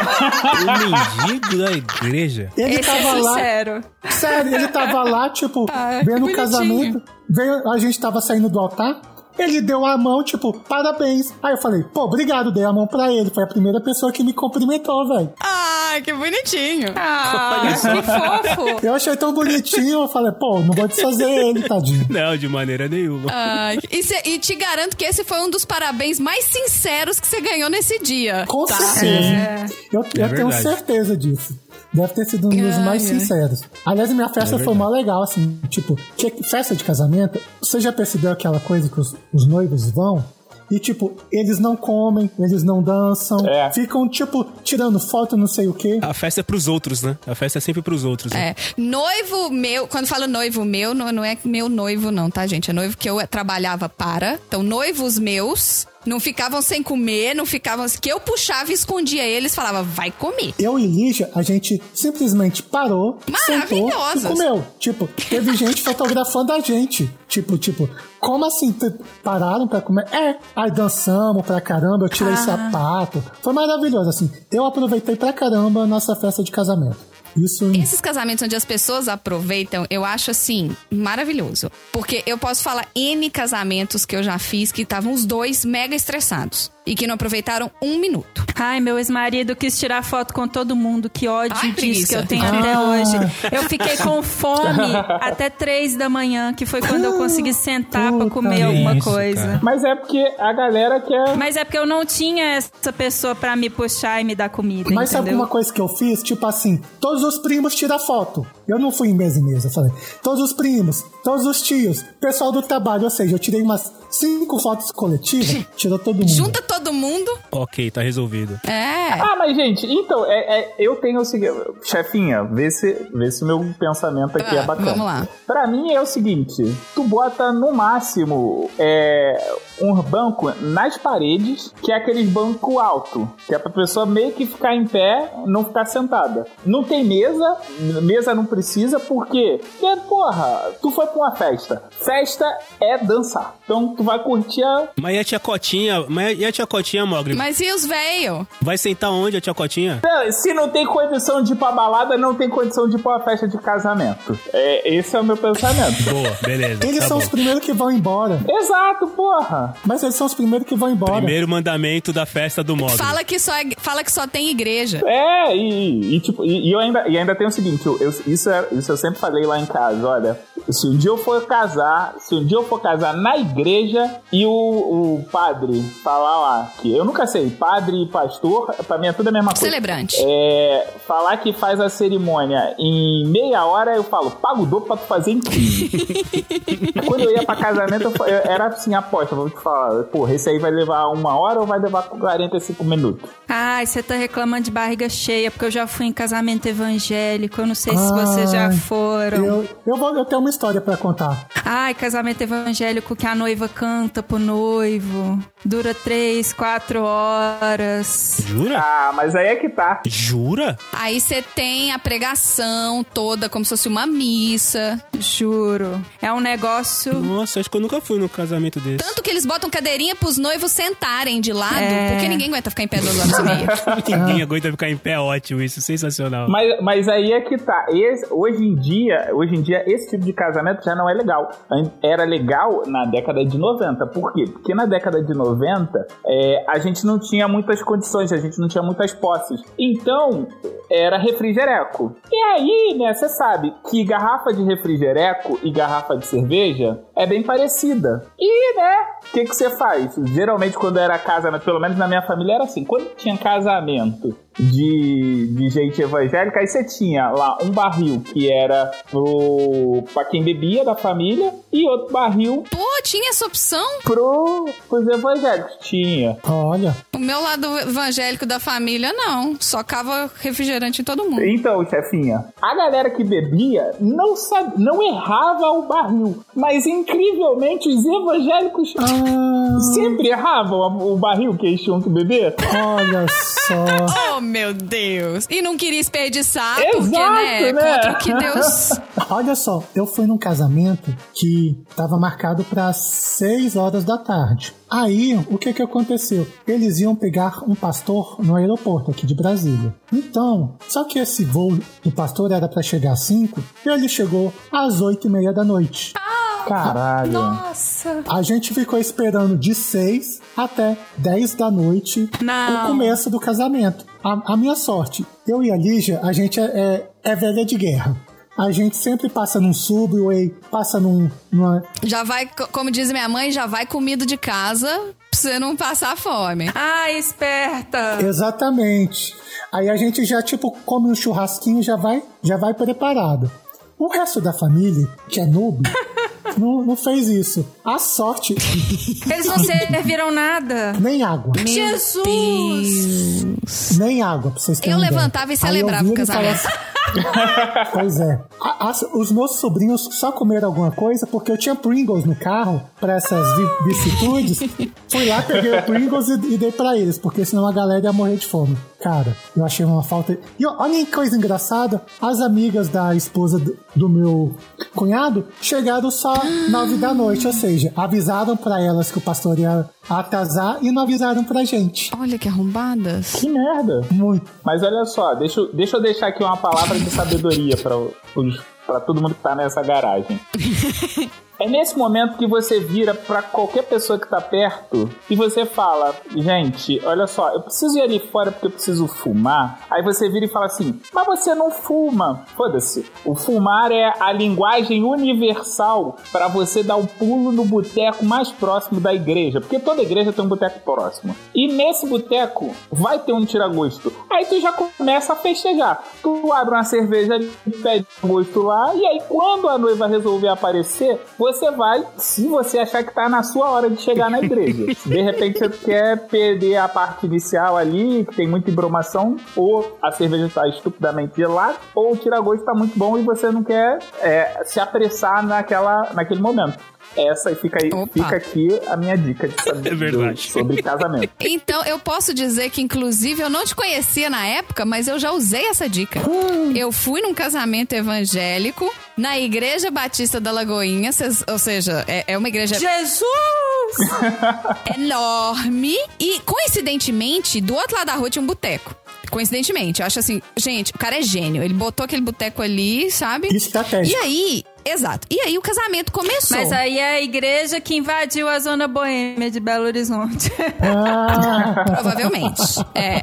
O mendigo da igreja. Ele Esse é tava lá. sincero. Sério, ele tava lá, tipo, Ah, vendo o casamento. Veio, a gente tava saindo do altar. Ele deu a mão, tipo, parabéns. Aí eu falei, pô, obrigado, dei a mão pra ele. Foi a primeira pessoa que me cumprimentou, velho. Ah, que bonitinho. Ah, que fofo. Eu achei tão bonitinho, eu falei, pô, não vou desfazer ele, tadinho. Não, de maneira nenhuma. Ai, e, cê- e te garanto que esse foi um dos parabéns mais sinceros que você ganhou nesse dia. Com tá? certeza. Eu, eu tenho verdade. certeza disso. Deve ter sido um dos Ai, mais ai. sinceros. Aliás, minha festa É foi mó legal, assim. Tipo, festa de casamento, você já percebeu aquela coisa que os, os noivos vão? E, tipo, eles não comem, eles não dançam, É. ficam, tipo, tirando foto, não sei o quê. A festa é pros outros, né? A festa é sempre pros outros. né? É, noivo meu, quando falo noivo meu, não, não é meu noivo não, tá, gente? É noivo que eu trabalhava para. Então, noivos meus não ficavam sem comer, não ficavam... Que eu puxava e escondia eles, falava, vai comer. Eu e Lígia, a gente simplesmente parou, sentou e comeu. Tipo, teve gente fotografando a gente. Tipo, tipo, como assim? Pararam pra comer? É. Aí dançamos pra caramba, eu tirei sapato. Foi maravilhoso, assim. Eu aproveitei pra caramba a nossa festa de casamento. Isso Esses casamentos onde as pessoas aproveitam, eu acho assim, maravilhoso. Porque eu posso falar N casamentos que eu já fiz que estavam os dois mega estressados. E que não aproveitaram um minuto. Ai, meu ex-marido quis tirar foto com todo mundo. Que ódio Ai, disso que eu tenho até Ah. hoje. Eu fiquei com fome até três da manhã, que foi quando eu consegui sentar pra Puta comer alguma isso, coisa. cara. Mas é porque a galera quer. Mas é porque eu não tinha essa pessoa pra me puxar e me dar comida, Mas sabe entendeu? uma coisa que eu fiz? Tipo assim, todos os primos tiram foto. Eu não fui em mesa em mesa, eu falei. Todos os primos, todos os tios, pessoal do trabalho. Ou seja, eu tirei umas cinco fotos coletivas, tirou todo mundo. Junta todo mundo. Ok, tá resolvido. É. Ah, mas gente, então, é, é- eu tenho o seguinte. Chefinha, vê se, vê se o meu pensamento aqui Ah, é bacana. vamos lá. Pra mim é o seguinte: tu bota no máximo é, um banco nas paredes, que é aquele banco alto, que é pra pessoa meio que ficar em pé, não ficar sentada. Não tem mesa, mesa não precisa, por quê? Porque, porra, tu foi pra uma festa. Festa é dançar. Então tu vai curtir a. Mas e a tia Cotinha? Mas e a tia Cotinha, Mogli? Mas e os velho? Vai sentar onde a tia Cotinha? Não, Se não tem condição de ir pra balada, não tem condição de ir pra uma festa de casamento. É, esse é o meu pensamento. Boa, beleza. Eles tá são bom. os primeiros que vão embora. Exato, porra. Mas eles são os primeiros que vão embora. Primeiro mandamento da festa do Mogli. Fala que, só é- fala que só tem igreja. É, e, e, tipo, e, e eu ainda, e ainda tem o seguinte, eu, eu- isso, é, isso eu sempre falei lá em casa, olha, se um dia eu for casar, se um dia eu for casar na igreja e o, o padre falar lá, que eu nunca sei, padre e pastor, pra mim é tudo a mesma coisa. Celebrante. É, falar que faz a cerimônia em meia hora, eu falo, paga o dobro pra tu fazer em 15. Quando eu ia pra casamento, eu, eu- era assim, aposta, vou te falar, porra, esse aí vai levar uma hora ou vai levar 45 minutos? Ai, você tá reclamando de barriga cheia, porque eu já fui em casamento evangélico. Eu não sei se vocês já Ai, foram. Eu, eu, vou, eu tenho uma história pra contar. Ai, casamento evangélico que a noiva canta pro noivo. Dura três, quatro horas. Jura? Ah, mas aí é que tá. Jura? Aí você tem a pregação toda, como se fosse uma missa. Juro. É um negócio. Nossa, acho que eu nunca fui no casamento desse. Tanto que eles botam cadeirinha pros noivos sentarem de lado, É. porque ninguém aguenta ficar em pé duas horas e meia. Ninguém aguenta ficar em pé, ótimo isso, sensacional. Mas, mas aí é que tá. Esse- hoje em dia, hoje em dia, esse tipo de casamento já não é legal. Era legal na década de 90. Por quê? Porque na década de 90, é, a gente não tinha muitas condições, a gente não tinha muitas posses. Então, era refrigereco. E aí, né, você sabe que garrafa de refrigereco e garrafa de cerveja é bem parecida. E, né, o que que você faz? Geralmente, quando era casamento, pelo menos na minha família era assim, quando tinha casamento de, de gente evangélica, aí você tinha lá um barril que era pro, pra quem bebia da família e outro barril Pô, tinha essa opção? pro, pros evangélicos. Tinha. Olha, O meu lado evangélico da família, não. Só cava refrigerante em todo mundo. Então, chefinha, a galera que bebia não sabe, não errava o barril, mas incrivelmente os evangélicos ah, sempre erravam o barril que eles tinham que beber. olha só. Oh, meu Deus. E não queria desperdiçar, Exato, porque, né? né? Contra o que Deus... Olha só, eu fui num casamento que estava marcado para 6 horas da tarde. Aí, o que que aconteceu? Eles iam pegar um pastor no aeroporto aqui de Brasília. Então, só que esse voo do pastor era para chegar às 5 e ele chegou às 8 e meia da noite. Caralho. Nossa. A gente ficou esperando de 6 até 10 da noite Não. o começo do casamento. A, a minha sorte, eu e a Lígia, a gente é, é, é velha de guerra. A gente sempre passa num subway, passa num, numa. Já vai, co- como diz minha mãe, já vai comido de casa pra você não passar fome. Ai, esperta. Exatamente. Aí a gente já, tipo, come um churrasquinho já vai, já vai preparado. O resto da família, que é noob, não, não fez isso. A sorte, Eles não serviram nada. nem água. Jesus! Nem água, pra vocês terem Eu ideia. levantava e celebrava o casamento. pois é. A- as- os meus sobrinhos só comeram alguma coisa porque eu tinha Pringles no carro pra essas vi- vicissitudes. Fui lá, peguei o Pringles e, e dei pra eles, porque senão a galera ia morrer de fome. Cara, eu achei uma falta. E olha que coisa engraçada: as amigas da esposa do, do meu cunhado chegaram só nove da noite, ou seja, avisaram pra elas que o pastor ia atrasar e não avisaram pra gente. Olha que arrombadas. Que merda. Muito. Mas olha só, deixa, eu- deixa eu deixar aqui uma palavra de sabedoria pra todo mundo que tá nessa garagem. É nesse momento que você vira pra qualquer pessoa que tá perto e você fala: Gente, olha só, eu preciso ir ali fora porque eu preciso fumar. Aí você vira e fala assim: Mas você não fuma. Foda-se. O fumar é a linguagem universal pra você dar um pulo no boteco mais próximo da igreja. Porque toda igreja tem um boteco próximo. E nesse boteco vai ter um tiragosto. Aí tu já começa a festejar. Tu abre uma cerveja pede gosto lá. E aí quando a noiva resolver aparecer, você vai se você achar que tá na sua hora de chegar na igreja. De repente você quer perder a parte inicial ali, que tem muita embromação, ou a cerveja está estupidamente gelada, ou o tira-gosto está muito bom e você não quer é, se apressar naquela, naquele momento. Essa e fica, aí, Opa. fica aqui a minha dica de saber É verdade. sobre casamento. Então, eu posso dizer que, inclusive, eu não te conhecia na época, mas eu já usei essa dica. Eu fui num casamento evangélico na Igreja Batista da Lagoinha, cês- ou seja, é, é uma igreja Jesus! enorme. E, coincidentemente, do outro lado da rua tinha um boteco. Coincidentemente, eu acho assim, gente, o cara é gênio. Ele botou aquele boteco ali, sabe? Estratégico. E aí, exato. E aí o casamento começou. Mas aí é a igreja que invadiu a zona boêmia de Belo Horizonte. Ah, Provavelmente. É.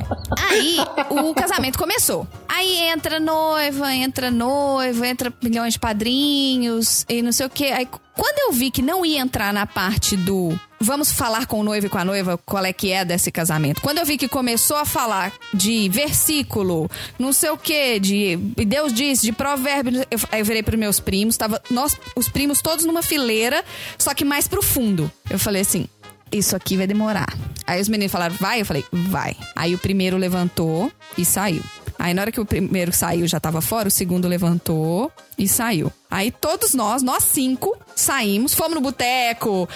Aí o casamento começou. Aí entra noiva, entra noivo, entra milhões de padrinhos e não sei o quê. Aí quando eu vi que não ia entrar na parte do vamos falar com o noivo e com a noiva qual é que é desse casamento. Quando eu vi que começou a falar de versículo, não sei o quê, de Deus diz, de provérbio, eu, eu virei pros meus primos, tava nós os primos todos numa fileira, só que mais pro fundo. Eu falei assim, isso aqui vai demorar. Aí os meninos falaram, vai? Eu falei, vai. Aí o primeiro levantou e saiu. Aí na hora que o primeiro saiu já tava fora, o segundo levantou e saiu. Aí todos nós, nós cinco, saímos, fomos no boteco.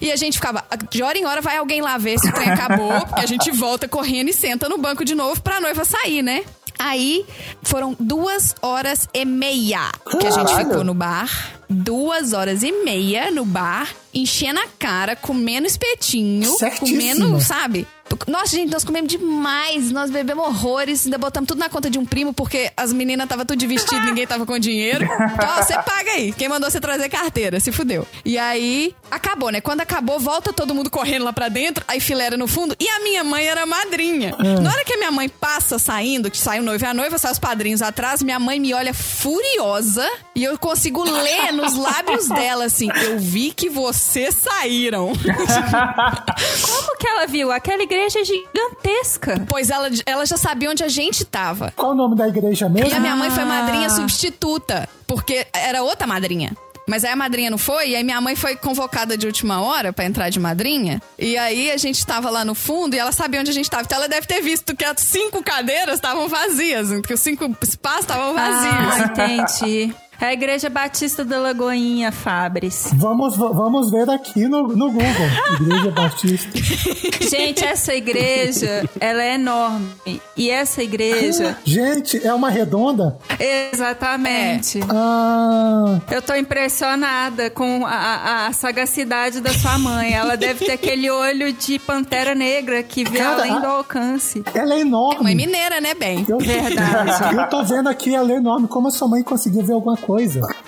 E a gente ficava, de hora em hora vai alguém lá ver se o trem acabou, porque a gente volta correndo e senta no banco de novo pra noiva sair, né? Aí foram duas horas e meia que a gente ficou no bar. Duas horas e meia no bar, enchendo a cara, comendo espetinho, Certíssimo. comendo, sabe? Nossa, gente, nós comemos demais, nós bebemos horrores, ainda botamos tudo na conta de um primo, porque as meninas estavam tudo de vestido, ninguém tava com dinheiro. Ó, você paga aí. Quem mandou você trazer carteira? Se fudeu. E aí, acabou, né? Quando acabou, volta todo mundo correndo lá pra dentro, aí fileira no fundo, e a minha mãe era madrinha. Na hora que a minha mãe passa saindo, que sai o noivo e a noiva, sai os padrinhos atrás, minha mãe me olha furiosa e eu consigo ler nos lábios dela assim: Eu vi que vocês saíram. Como que ela viu? Aquela igreja é gigantesca. pois ela, ela já sabia onde a gente tava. qual o nome da igreja mesmo? E a minha mãe foi madrinha Ah. substituta, porque era outra madrinha. Mas aí a madrinha não foi, e aí minha mãe foi convocada de última hora pra entrar de madrinha. E aí a gente tava lá no fundo e ela sabia onde a gente tava. Então ela deve ter visto que as cinco cadeiras estavam vazias, que os cinco espaços estavam vazios. Ah, entendi. É a Igreja Batista da Lagoinha, Fabris. Vamos, vamos ver aqui no, no Google. Igreja Batista. Gente, essa igreja, ela é enorme. E essa igreja, Gente, é uma redonda? exatamente. Ah, Eu tô impressionada com a, a- sagacidade da sua mãe. Ela deve ter aquele olho de pantera negra que vê Cara, além a- do alcance. ela é enorme. Mãe mineira, né, bem? Eu, Verdade. eu tô vendo aqui ela é enorme. Como a sua mãe conseguiu ver alguma coisa?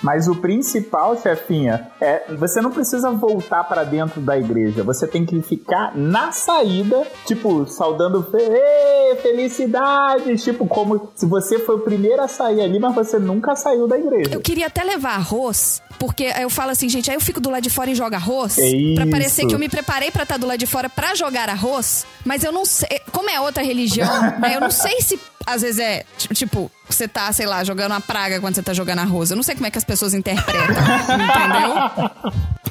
Mas o principal, chefinha, é você não precisa voltar pra dentro da igreja. Você tem que ficar na saída, tipo, saudando fe Ê, felicidades, tipo, como se você foi o primeiro a sair ali, mas você nunca saiu da igreja. Eu queria até levar arroz, porque aí eu falo assim, gente, aí eu fico do lado de fora e jogo arroz. É Pra parecer que eu me preparei pra estar do lado de fora pra jogar arroz, mas eu não sei. Como é outra religião, né, eu não sei se às vezes é ti- tipo, você tá, sei lá, jogando uma praga quando você tá jogando arroz. Eu não sei como é que as pessoas interpretam, entendeu?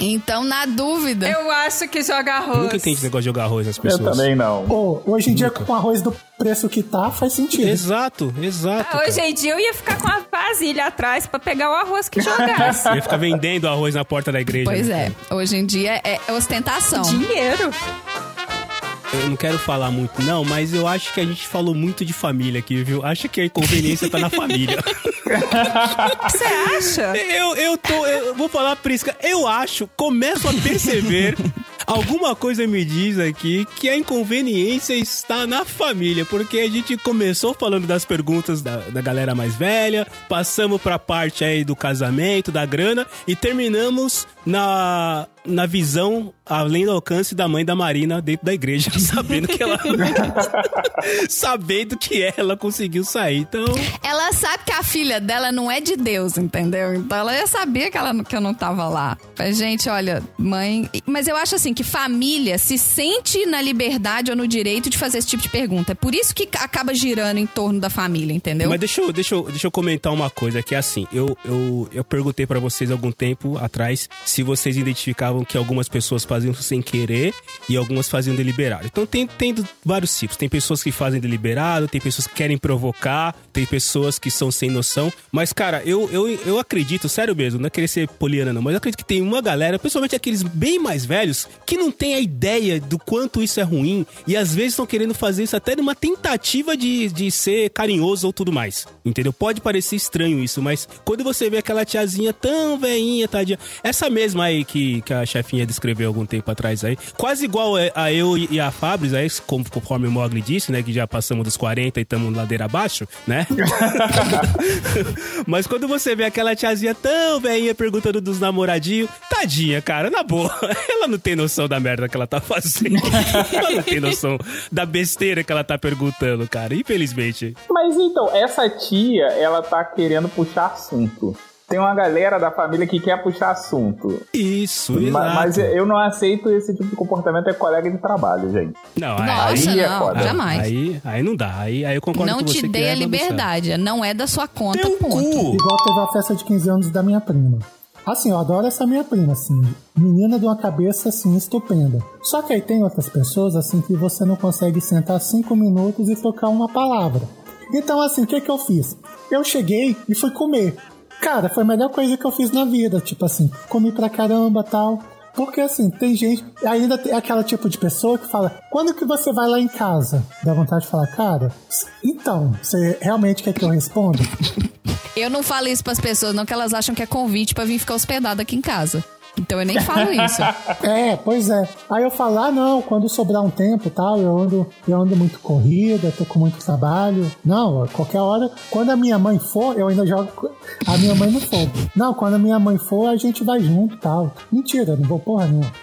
Então, na dúvida. Eu acho que joga arroz. Eu nunca entendi esse negócio de jogar arroz nas Eu pessoas. também não. Pô, hoje em dia, com arroz do preço que tá, faz sentido. Exato, exato. Hoje cara. em dia eu ia ficar com a vasilha atrás pra pegar o arroz que jogasse. Eu ia ficar vendendo arroz na porta da igreja. Pois né? é, hoje em dia é ostentação. Dinheiro. Eu não quero falar muito, não, mas eu acho que a gente falou muito de família aqui, viu? Acho que a inconveniência tá na família. Você acha? Eu, eu tô. Eu vou falar, Prisca, eu acho, começo a perceber. Alguma coisa me diz aqui que a inconveniência está na família, porque a gente começou falando das perguntas da, da galera mais velha, passamos pra parte aí do casamento, da grana, e terminamos na, na visão além do alcance da mãe da Marina dentro da igreja, sabendo que ela. sabendo que ela conseguiu sair. Então. Ela sabe que a filha dela não é de Deus, entendeu? Então ela já sabia que, ela, que eu não tava lá. Mas, gente, olha, mãe. Mas eu acho assim que família se sente na liberdade ou no direito de fazer esse tipo de pergunta. É por isso que acaba girando em torno da família, entendeu? Mas deixa eu, deixa, eu, deixa eu comentar uma coisa que é assim. Eu, eu, eu perguntei pra vocês algum tempo atrás se vocês identificavam que algumas pessoas faziam sem querer e algumas faziam deliberado. Então tem, tem vários tipos. Tem pessoas que fazem deliberado, tem pessoas que querem provocar, tem pessoas que são sem noção. Mas, cara, eu, eu, eu acredito, sério mesmo, não é querer ser poliana não, mas eu acredito que tem uma galera, principalmente aqueles bem mais velhos, que não tem a ideia do quanto isso é ruim e às vezes estão querendo fazer isso até numa tentativa de, de ser carinhoso ou tudo mais. Entendeu? Pode parecer estranho isso, mas quando você vê aquela tiazinha tão veinha, tadinha, essa mesma aí que, que a chefinha descreveu algum tempo atrás aí, quase igual a eu e a Fabris, aí, conforme o Mogli disse, né, que já passamos dos 40 e estamos ladeira abaixo, né? mas quando você vê aquela tiazinha tão veinha perguntando dos namoradinhos, tadinha, cara, na boa, ela não tem noção da merda que ela tá fazendo. ela não tem noção da besteira que ela tá perguntando, cara, infelizmente. Mas então, essa tia, ela tá querendo puxar assunto. Tem uma galera da família que quer puxar assunto. Isso, Ma- Mas, exato. eu não aceito esse tipo de comportamento, é colega de trabalho, gente. Não, Nossa, aí é não, foda. jamais. Aí, aí não dá. Aí, aí eu concordo não com você te que dei é a bagunçado. liberdade. Não é da sua conta, Teu ponto. cu! Igual teve a festa de 15 anos da minha prima. Assim, eu adoro essa minha prima, assim. Menina de uma cabeça, assim, estupenda. Só que aí tem outras pessoas, assim, que você não consegue sentar cinco minutos e trocar uma palavra. Então, assim, o que que eu fiz? Eu cheguei e fui comer. Cara, foi a melhor coisa que eu fiz na vida. Tipo assim, comi pra caramba tal. Porque assim, tem gente. Ainda tem aquela tipo de pessoa que fala: quando que você vai lá em casa? Dá vontade de falar, cara, então, você realmente quer que eu responda? Eu não falo isso pras pessoas, não, que elas acham que é convite pra vir ficar hospedada aqui em casa. Então eu nem falo isso. É, pois é. Aí eu falo, ah, não, quando sobrar um tempo tal, eu ando, eu ando muito corrida, tô com muito trabalho. Não, qualquer hora, quando a minha mãe for, eu ainda jogo a minha mãe no fogo. Não, quando a minha mãe for, a gente vai junto tal. Mentira, não vou porra nenhuma.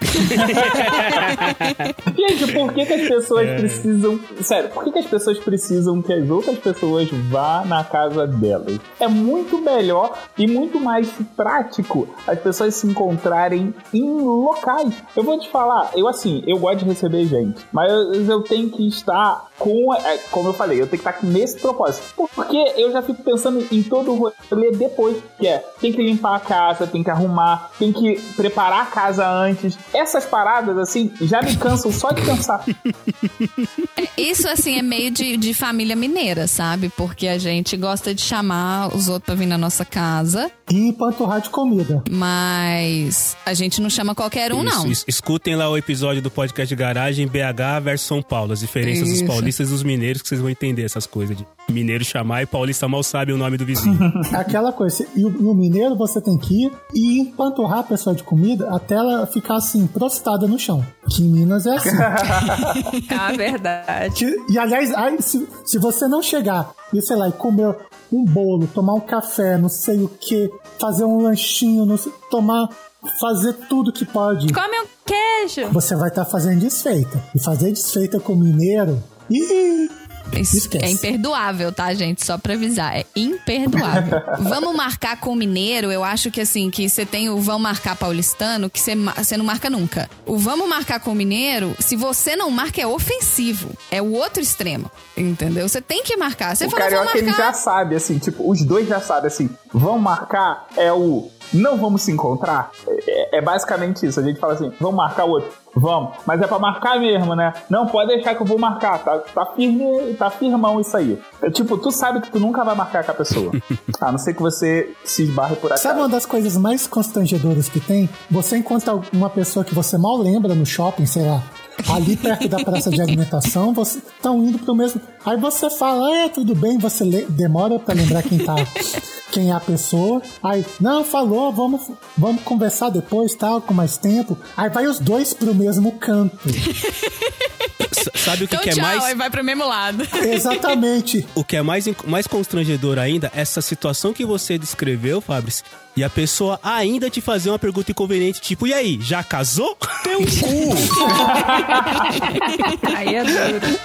Gente, por que, que as pessoas precisam. Sério, por que, que as pessoas precisam que as outras pessoas vá na casa delas? É muito melhor e muito mais prático as pessoas se encontrarem em locais. Eu vou te falar, eu assim, eu gosto de receber gente, mas eu, eu tenho que estar com. é, como eu falei, eu tenho que estar nesse propósito. Porque eu já fico pensando em todo o rolê depois, que é tem que limpar a casa, tem que arrumar, tem que preparar a casa antes. Essas paradas, assim, já me cansam só de pensar. Isso, assim, é meio de, de família mineira, sabe? Porque a gente gosta de chamar os outros pra vir na nossa casa, E empanturrar de comida. mas a gente não chama qualquer um, não. Isso, es- escutem lá o episódio do podcast de garagem BH versus São Paulo, as diferenças Isso. dos paulistas e dos mineiros, que vocês vão entender essas coisas de mineiro chamar e paulista mal sabe o nome do vizinho. É aquela coisa. E o, mineiro você tem que ir e empanturrar a pessoa de comida até ela ficar assim, prostada no chão. Que em Minas é assim. Ah, verdade. Que- E aliás, ai, se, se você não chegar e, sei lá, e comer um bolo, tomar um café, não sei o que, fazer um lanchinho, não sei- tomar, fazer tudo que pode, Come um queijo. você vai estar fazendo desfeita. E fazer desfeita com o mineiro. Isso Esquece. é imperdoável, tá, gente? Só pra avisar, é imperdoável. vamos marcar com o mineiro, eu acho que assim, que você tem o vamos marcar paulistano, que você não marca nunca. O vamos marcar com o mineiro, se você não marca, é ofensivo. É o outro extremo, entendeu? Você tem que marcar. Você o fala, carioca ele marcar. já sabe, assim, tipo, os dois já sabem, assim, vão marcar é o não vamos se encontrar. É, é basicamente isso. A gente fala assim, vamos marcar o outro. Vamos, mas é pra marcar mesmo, né? Não, pode deixar que eu vou marcar, tá, tá firme, tá firmão isso aí. É, tipo, tu sabe que tu nunca vai marcar com a pessoa. a não ser que você se esbarre por acaso. Sabe uma das coisas mais constrangedoras que tem? Você encontra uma pessoa que você mal lembra no shopping, sei lá, ali perto da praça de alimentação, vocês estão indo pro mesmo. Aí você fala, é, tudo bem, você le- demora pra lembrar quem tá. Quem é a pessoa? Aí, não, falou, vamos, vamos conversar depois, tal, com mais tempo. Aí vai os dois pro mesmo canto. S- Sabe o que, Então, que é tchau, mais? aí vai pro mesmo lado. Exatamente. O que é mais, mais constrangedor ainda, essa situação que você descreveu, Fabris, e a pessoa ainda te fazer uma pergunta inconveniente, tipo, e aí, já casou? Teu cu! Aí é duro.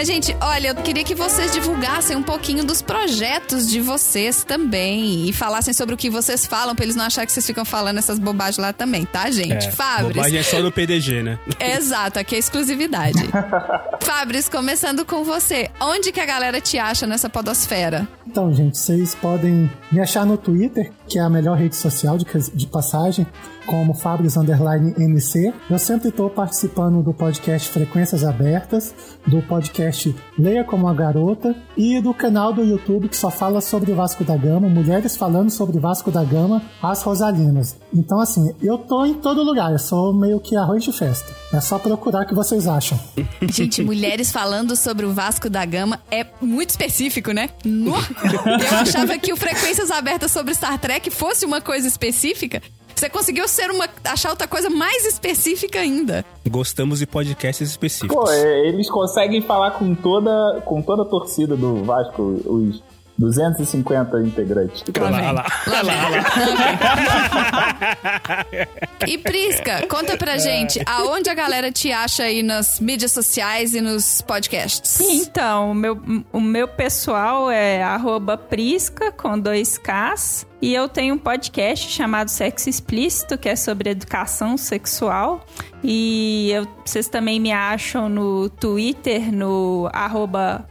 Mas, gente, olha, eu queria que vocês divulgassem um pouquinho dos projetos de vocês também. E falassem sobre o que vocês falam, pra eles não acharem que vocês ficam falando essas bobagens lá também, tá, gente? É, Fabris. bobagem é só no PDG, né? Exato, aqui é exclusividade. Fabris, começando com você. Onde que a galera te acha nessa podosfera? Então, gente, vocês podem me achar no Twitter, que é a melhor rede social de, de passagem, como Fabris Underline MC. Eu sempre estou participando do podcast Frequências Abertas, do podcast Leia Como a Garota e do canal do YouTube que só fala sobre Vasco da Gama, mulheres falando sobre Vasco da Gama, as Rosalinas. Então, assim, eu tô em todo lugar, eu sou meio que arroz de festa. É só procurar o que vocês acham. Gente, mulheres falando sobre o Vasco da Gama é muito específico, né? No- Eu achava que o Frequências Abertas sobre Star Trek fosse uma coisa específica. Você conseguiu ser uma, achar outra coisa mais específica ainda. Gostamos de podcasts específicos. Pô, é, eles conseguem falar com toda, com toda a torcida do Vasco, os 250 integrantes. Olha lá, olha lá, lá, olha lá. E Prisca, conta pra gente, aonde a galera te acha aí nas mídias sociais e nos podcasts? Então, o meu, o meu pessoal é arroba Prisca com dois Ks. E eu tenho um podcast chamado Sexo Explícito, que é sobre educação sexual. E eu- vocês também me acham no Twitter, no arroba.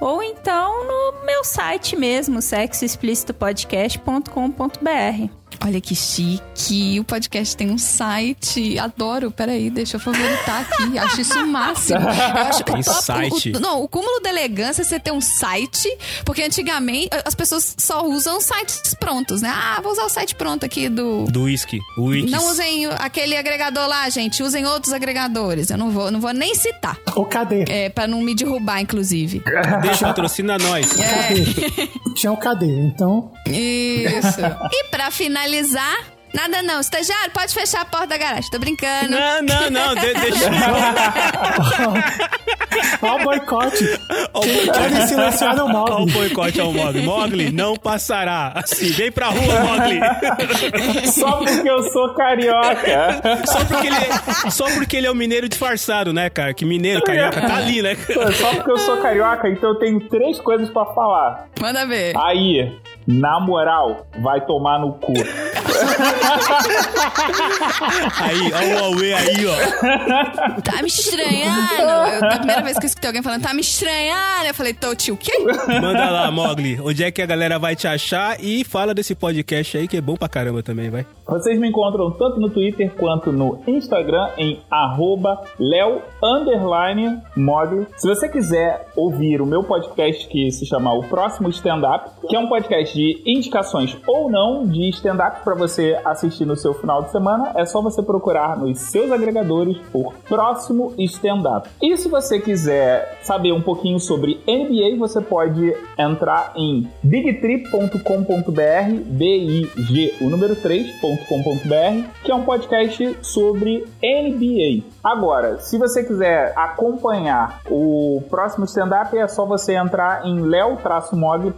Ou então no meu site mesmo, sexoexplicitopodcast.com.br. Olha que chique, o podcast tem um site, adoro, peraí, deixa eu favoritar aqui, acho isso o máximo. Acho, Tem o- o- site? o- não, o cúmulo da elegância é você ter um site, porque antigamente as pessoas só usam sites prontos, né? Ah, vou usar o site pronto aqui do... Do whisky, o. Não usem aquele agregador lá, gente, usem outros agregadores, eu não vou, não vou nem citar, Ou cadê? é, pra não me derrubar, inclusive. Deixa, patrocina nós. É. Tinha o cadê? Então, Isso. E pra finalizar, nada não. Estagiário, pode fechar a porta da garagem. Tô brincando. Não, não, não, de- deixa. o boicote. Ó o boicote. querem silenciar é o Ó o Mogli. boicote ao Mogli. Mogli, não passará. Assim, vem pra rua, Mogli. Só porque eu sou carioca. Só porque, ele é, só porque ele é um mineiro disfarçado, né, cara? Que mineiro, carioca, tá ali, né? Só porque eu sou carioca, então eu tenho três coisas pra falar. Manda ver. Aí, na moral, vai tomar no cu. Aí, ó o Huawei aí, ó. Tá me estranhando. Eu, a primeira vez que eu escutei alguém falando, tá me estranhando. Eu falei, tô tio, o quê? Manda lá, Mogli. Onde é que a galera vai te achar? E fala desse podcast aí que é bom pra caramba também, vai. Vocês me encontram tanto no Twitter quanto no Instagram em arroba Leo underline Mogli. Se você quiser ouvir o meu podcast que se chama O Próximo Stand Up, que é um podcast de indicações ou não de stand-up para você assistir no seu final de semana, é só você procurar nos seus agregadores por Próximo Stand Up. E se você quiser saber um pouquinho sobre NBA, você pode entrar em bigtree.com.br, B-I-G, o número 3.com.br, que é um podcast sobre NBA. Agora, se você quiser acompanhar o próximo stand-up, é só você entrar em leo-mog.com.br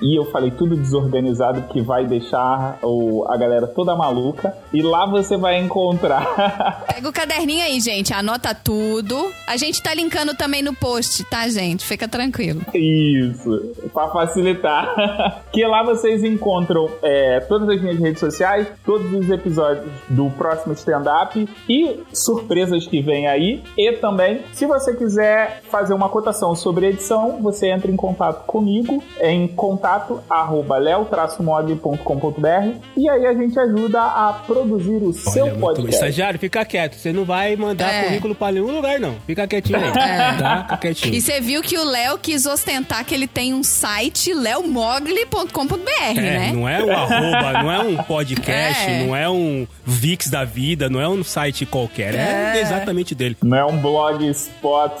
e eu falei tudo desorganizado que vai deixar o, a galera toda maluca. E lá você vai encontrar Pega o caderninho aí, gente. Anota tudo. A gente tá linkando também no post, tá, gente? Fica tranquilo. Isso, para facilitar. que lá vocês encontram é, todas as minhas redes sociais, todos os episódios do próximo stand-up e surpresas que vem aí. E também, se você quiser fazer uma cotação sobre edição, você entra em contato comigo em contato arroba leo-mog.com.br e aí a gente ajuda a produzir o seu Olha, muito- podcast. Estagiário, fica quieto. Você não vai mandar É. currículo pra nenhum lugar, não. Fica quietinho aí. É. Tá? Fica quietinho. E você viu que o Léo quis ostentar que ele tem um site, leomogli.com.br, É, né? não é um arroba, não é um podcast, É. não é um Vix da vida, não é um site qualquer. É, É. exatamente dele. Não é um blogspot.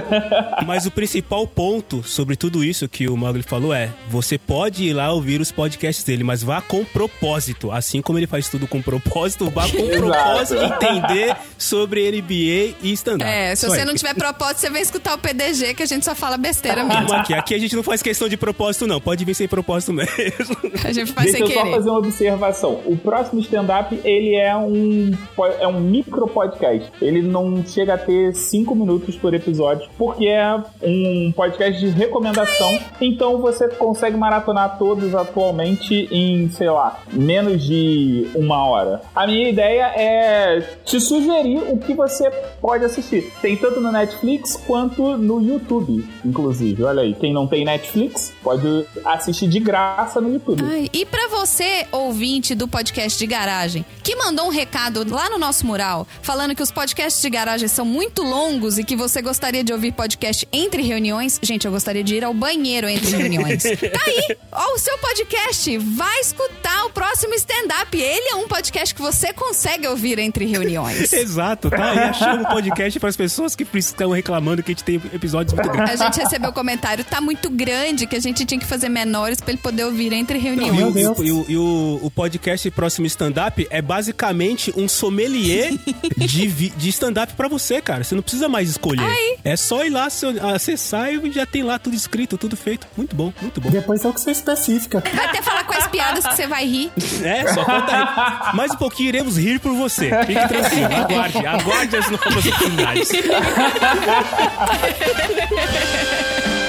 Mas o principal ponto sobre tudo isso que o Mogli falou é: você pode ir lá ouvir os podcasts dele, mas vá com propósito. Assim como ele faz tudo com propósito, vá com propósito entender sobre NBA e stand-up. É, se Só você aí. não tiver propósito, você vem escutar o PDG, que a gente só fala besteira mesmo. Aqui. Aqui a gente não faz questão de propósito, não. Pode vir sem propósito mesmo. A gente faz Deixa sem eu só querer. fazer uma observação. O próximo stand-up, ele é um, é um micro podcast. Ele não chega a ter cinco minutos por episódio, porque é um podcast de recomendação. Então você consegue maratonar todos atualmente em, sei lá, menos de uma hora. A minha ideia é te sugerir o que você pode assistir. Tem tanto no Netflix quanto no YouTube, inclusive. Olha aí, quem não tem Netflix pode assistir de graça no YouTube. Ai, e pra você, ouvinte do podcast de garagem, que mandou um recado lá no nosso mural, falando que os podcasts de garagem são muito longos e que você gostaria de ouvir podcast entre reuniões, gente, eu gostaria de ir ao banheiro entre reuniões. tá aí, ó, o seu podcast, vai escutar o próximo stand-up. Ele é um podcast que você consegue ouvir entre reuniões. Exato, tá? E achamos um podcast para as pessoas que estão reclamando que a gente tem episódios muito grandes. A gente recebeu comentário, tá muito grande, que a gente tinha que fazer menores pra ele poder ouvir entre E, reuniões. Meu o, Deus. e o- e o- o podcast Próximo Stand-up é basicamente um sommelier de, de stand-up pra você, cara. Você não precisa mais escolher. É só ir lá, acessar e já tem lá tudo escrito, tudo feito. Muito bom, muito bom. Depois é o que você especifica. Vai até falar quais piadas que você vai rir. É, só falta rir. Mais um pouquinho iremos rir por você. Fique tranquilo, aguarde, aguarde as novas oportunidades.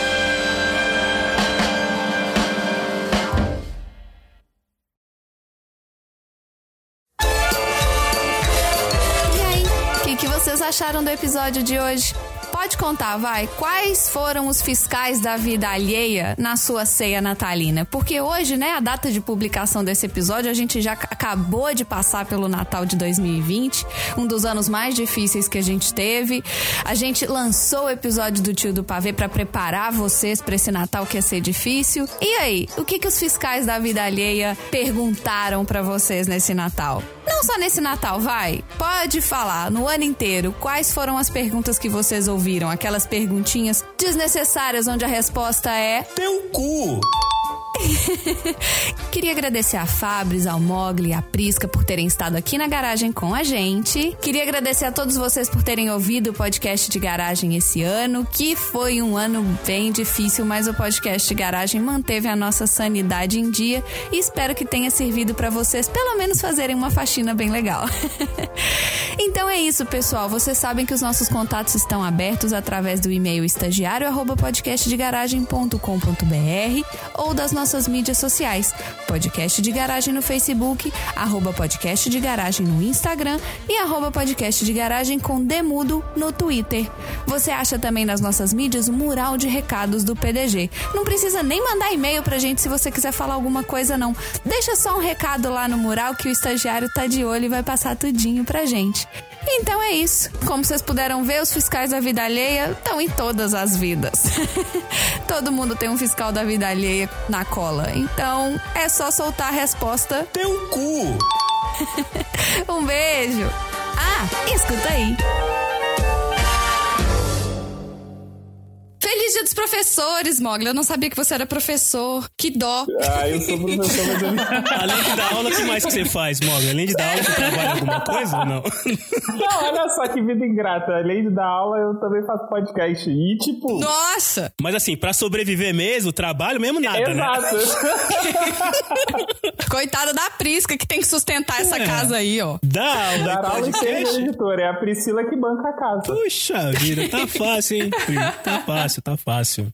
acharam do episódio de hoje? Pode contar, vai. Quais foram os fiscais da vida alheia na sua ceia natalina? Porque hoje, né, a data de publicação desse episódio, a gente já ac- acabou de passar pelo Natal de 2020, um dos anos mais difíceis que a gente teve. A gente lançou o episódio do Tio do Pavê pra preparar vocês pra esse Natal que ia ser difícil. E aí, o que que os fiscais da vida alheia perguntaram pra vocês nesse Natal? Não só nesse Natal, vai. Pode falar no ano inteiro quais foram as perguntas que vocês ouviram, aquelas perguntinhas desnecessárias onde a resposta é Teu cu! Queria agradecer a Fabris, ao Mogli à Prisca por terem estado aqui na garagem com a gente. Queria agradecer a todos vocês por terem ouvido o podcast de garagem esse ano, que foi um ano bem difícil, mas o podcast de garagem manteve a nossa sanidade em dia e espero que tenha servido para vocês pelo menos fazerem uma faxina bem legal. então é isso, pessoal. Vocês sabem que os nossos contatos estão abertos através do e-mail estagiário@podcastdegaragem.com.br ou das nossas mídias sociais, podcast de garagem no Facebook, arroba podcast de garagem no Instagram e arroba podcast de garagem com demudo no Twitter. Você acha também nas nossas mídias o mural de recados do PDG. Não precisa nem mandar e-mail pra gente se você quiser falar alguma coisa, não. Deixa só um recado lá no mural que o estagiário tá de olho e vai passar tudinho pra gente. Então é isso. Como vocês puderam ver, os fiscais da vida alheia estão em todas as vidas. Todo mundo tem um fiscal da vida alheia na cola. Então é só soltar a resposta. Teu cu! Um beijo. Ah, escuta aí. Feliz dia dos professores, Mogli. Eu não sabia que você era professor. Que dó. Ah, eu sou professor, mas eu. Além de dar aula, o que mais que você faz, Mogli? Além de dar aula, você trabalha alguma coisa ou não? Não, olha só que vida ingrata. Além de dar aula, eu também faço podcast. E, tipo... Nossa! Mas assim, pra sobreviver mesmo, trabalho mesmo nada, né? Exato. Coitada da Prisca que tem que sustentar essa casa aí, ó. Dá aula Dar aula e ser editora. É a Priscila que banca a casa. Puxa vida, tá fácil, hein? Tá fácil, tá fácil.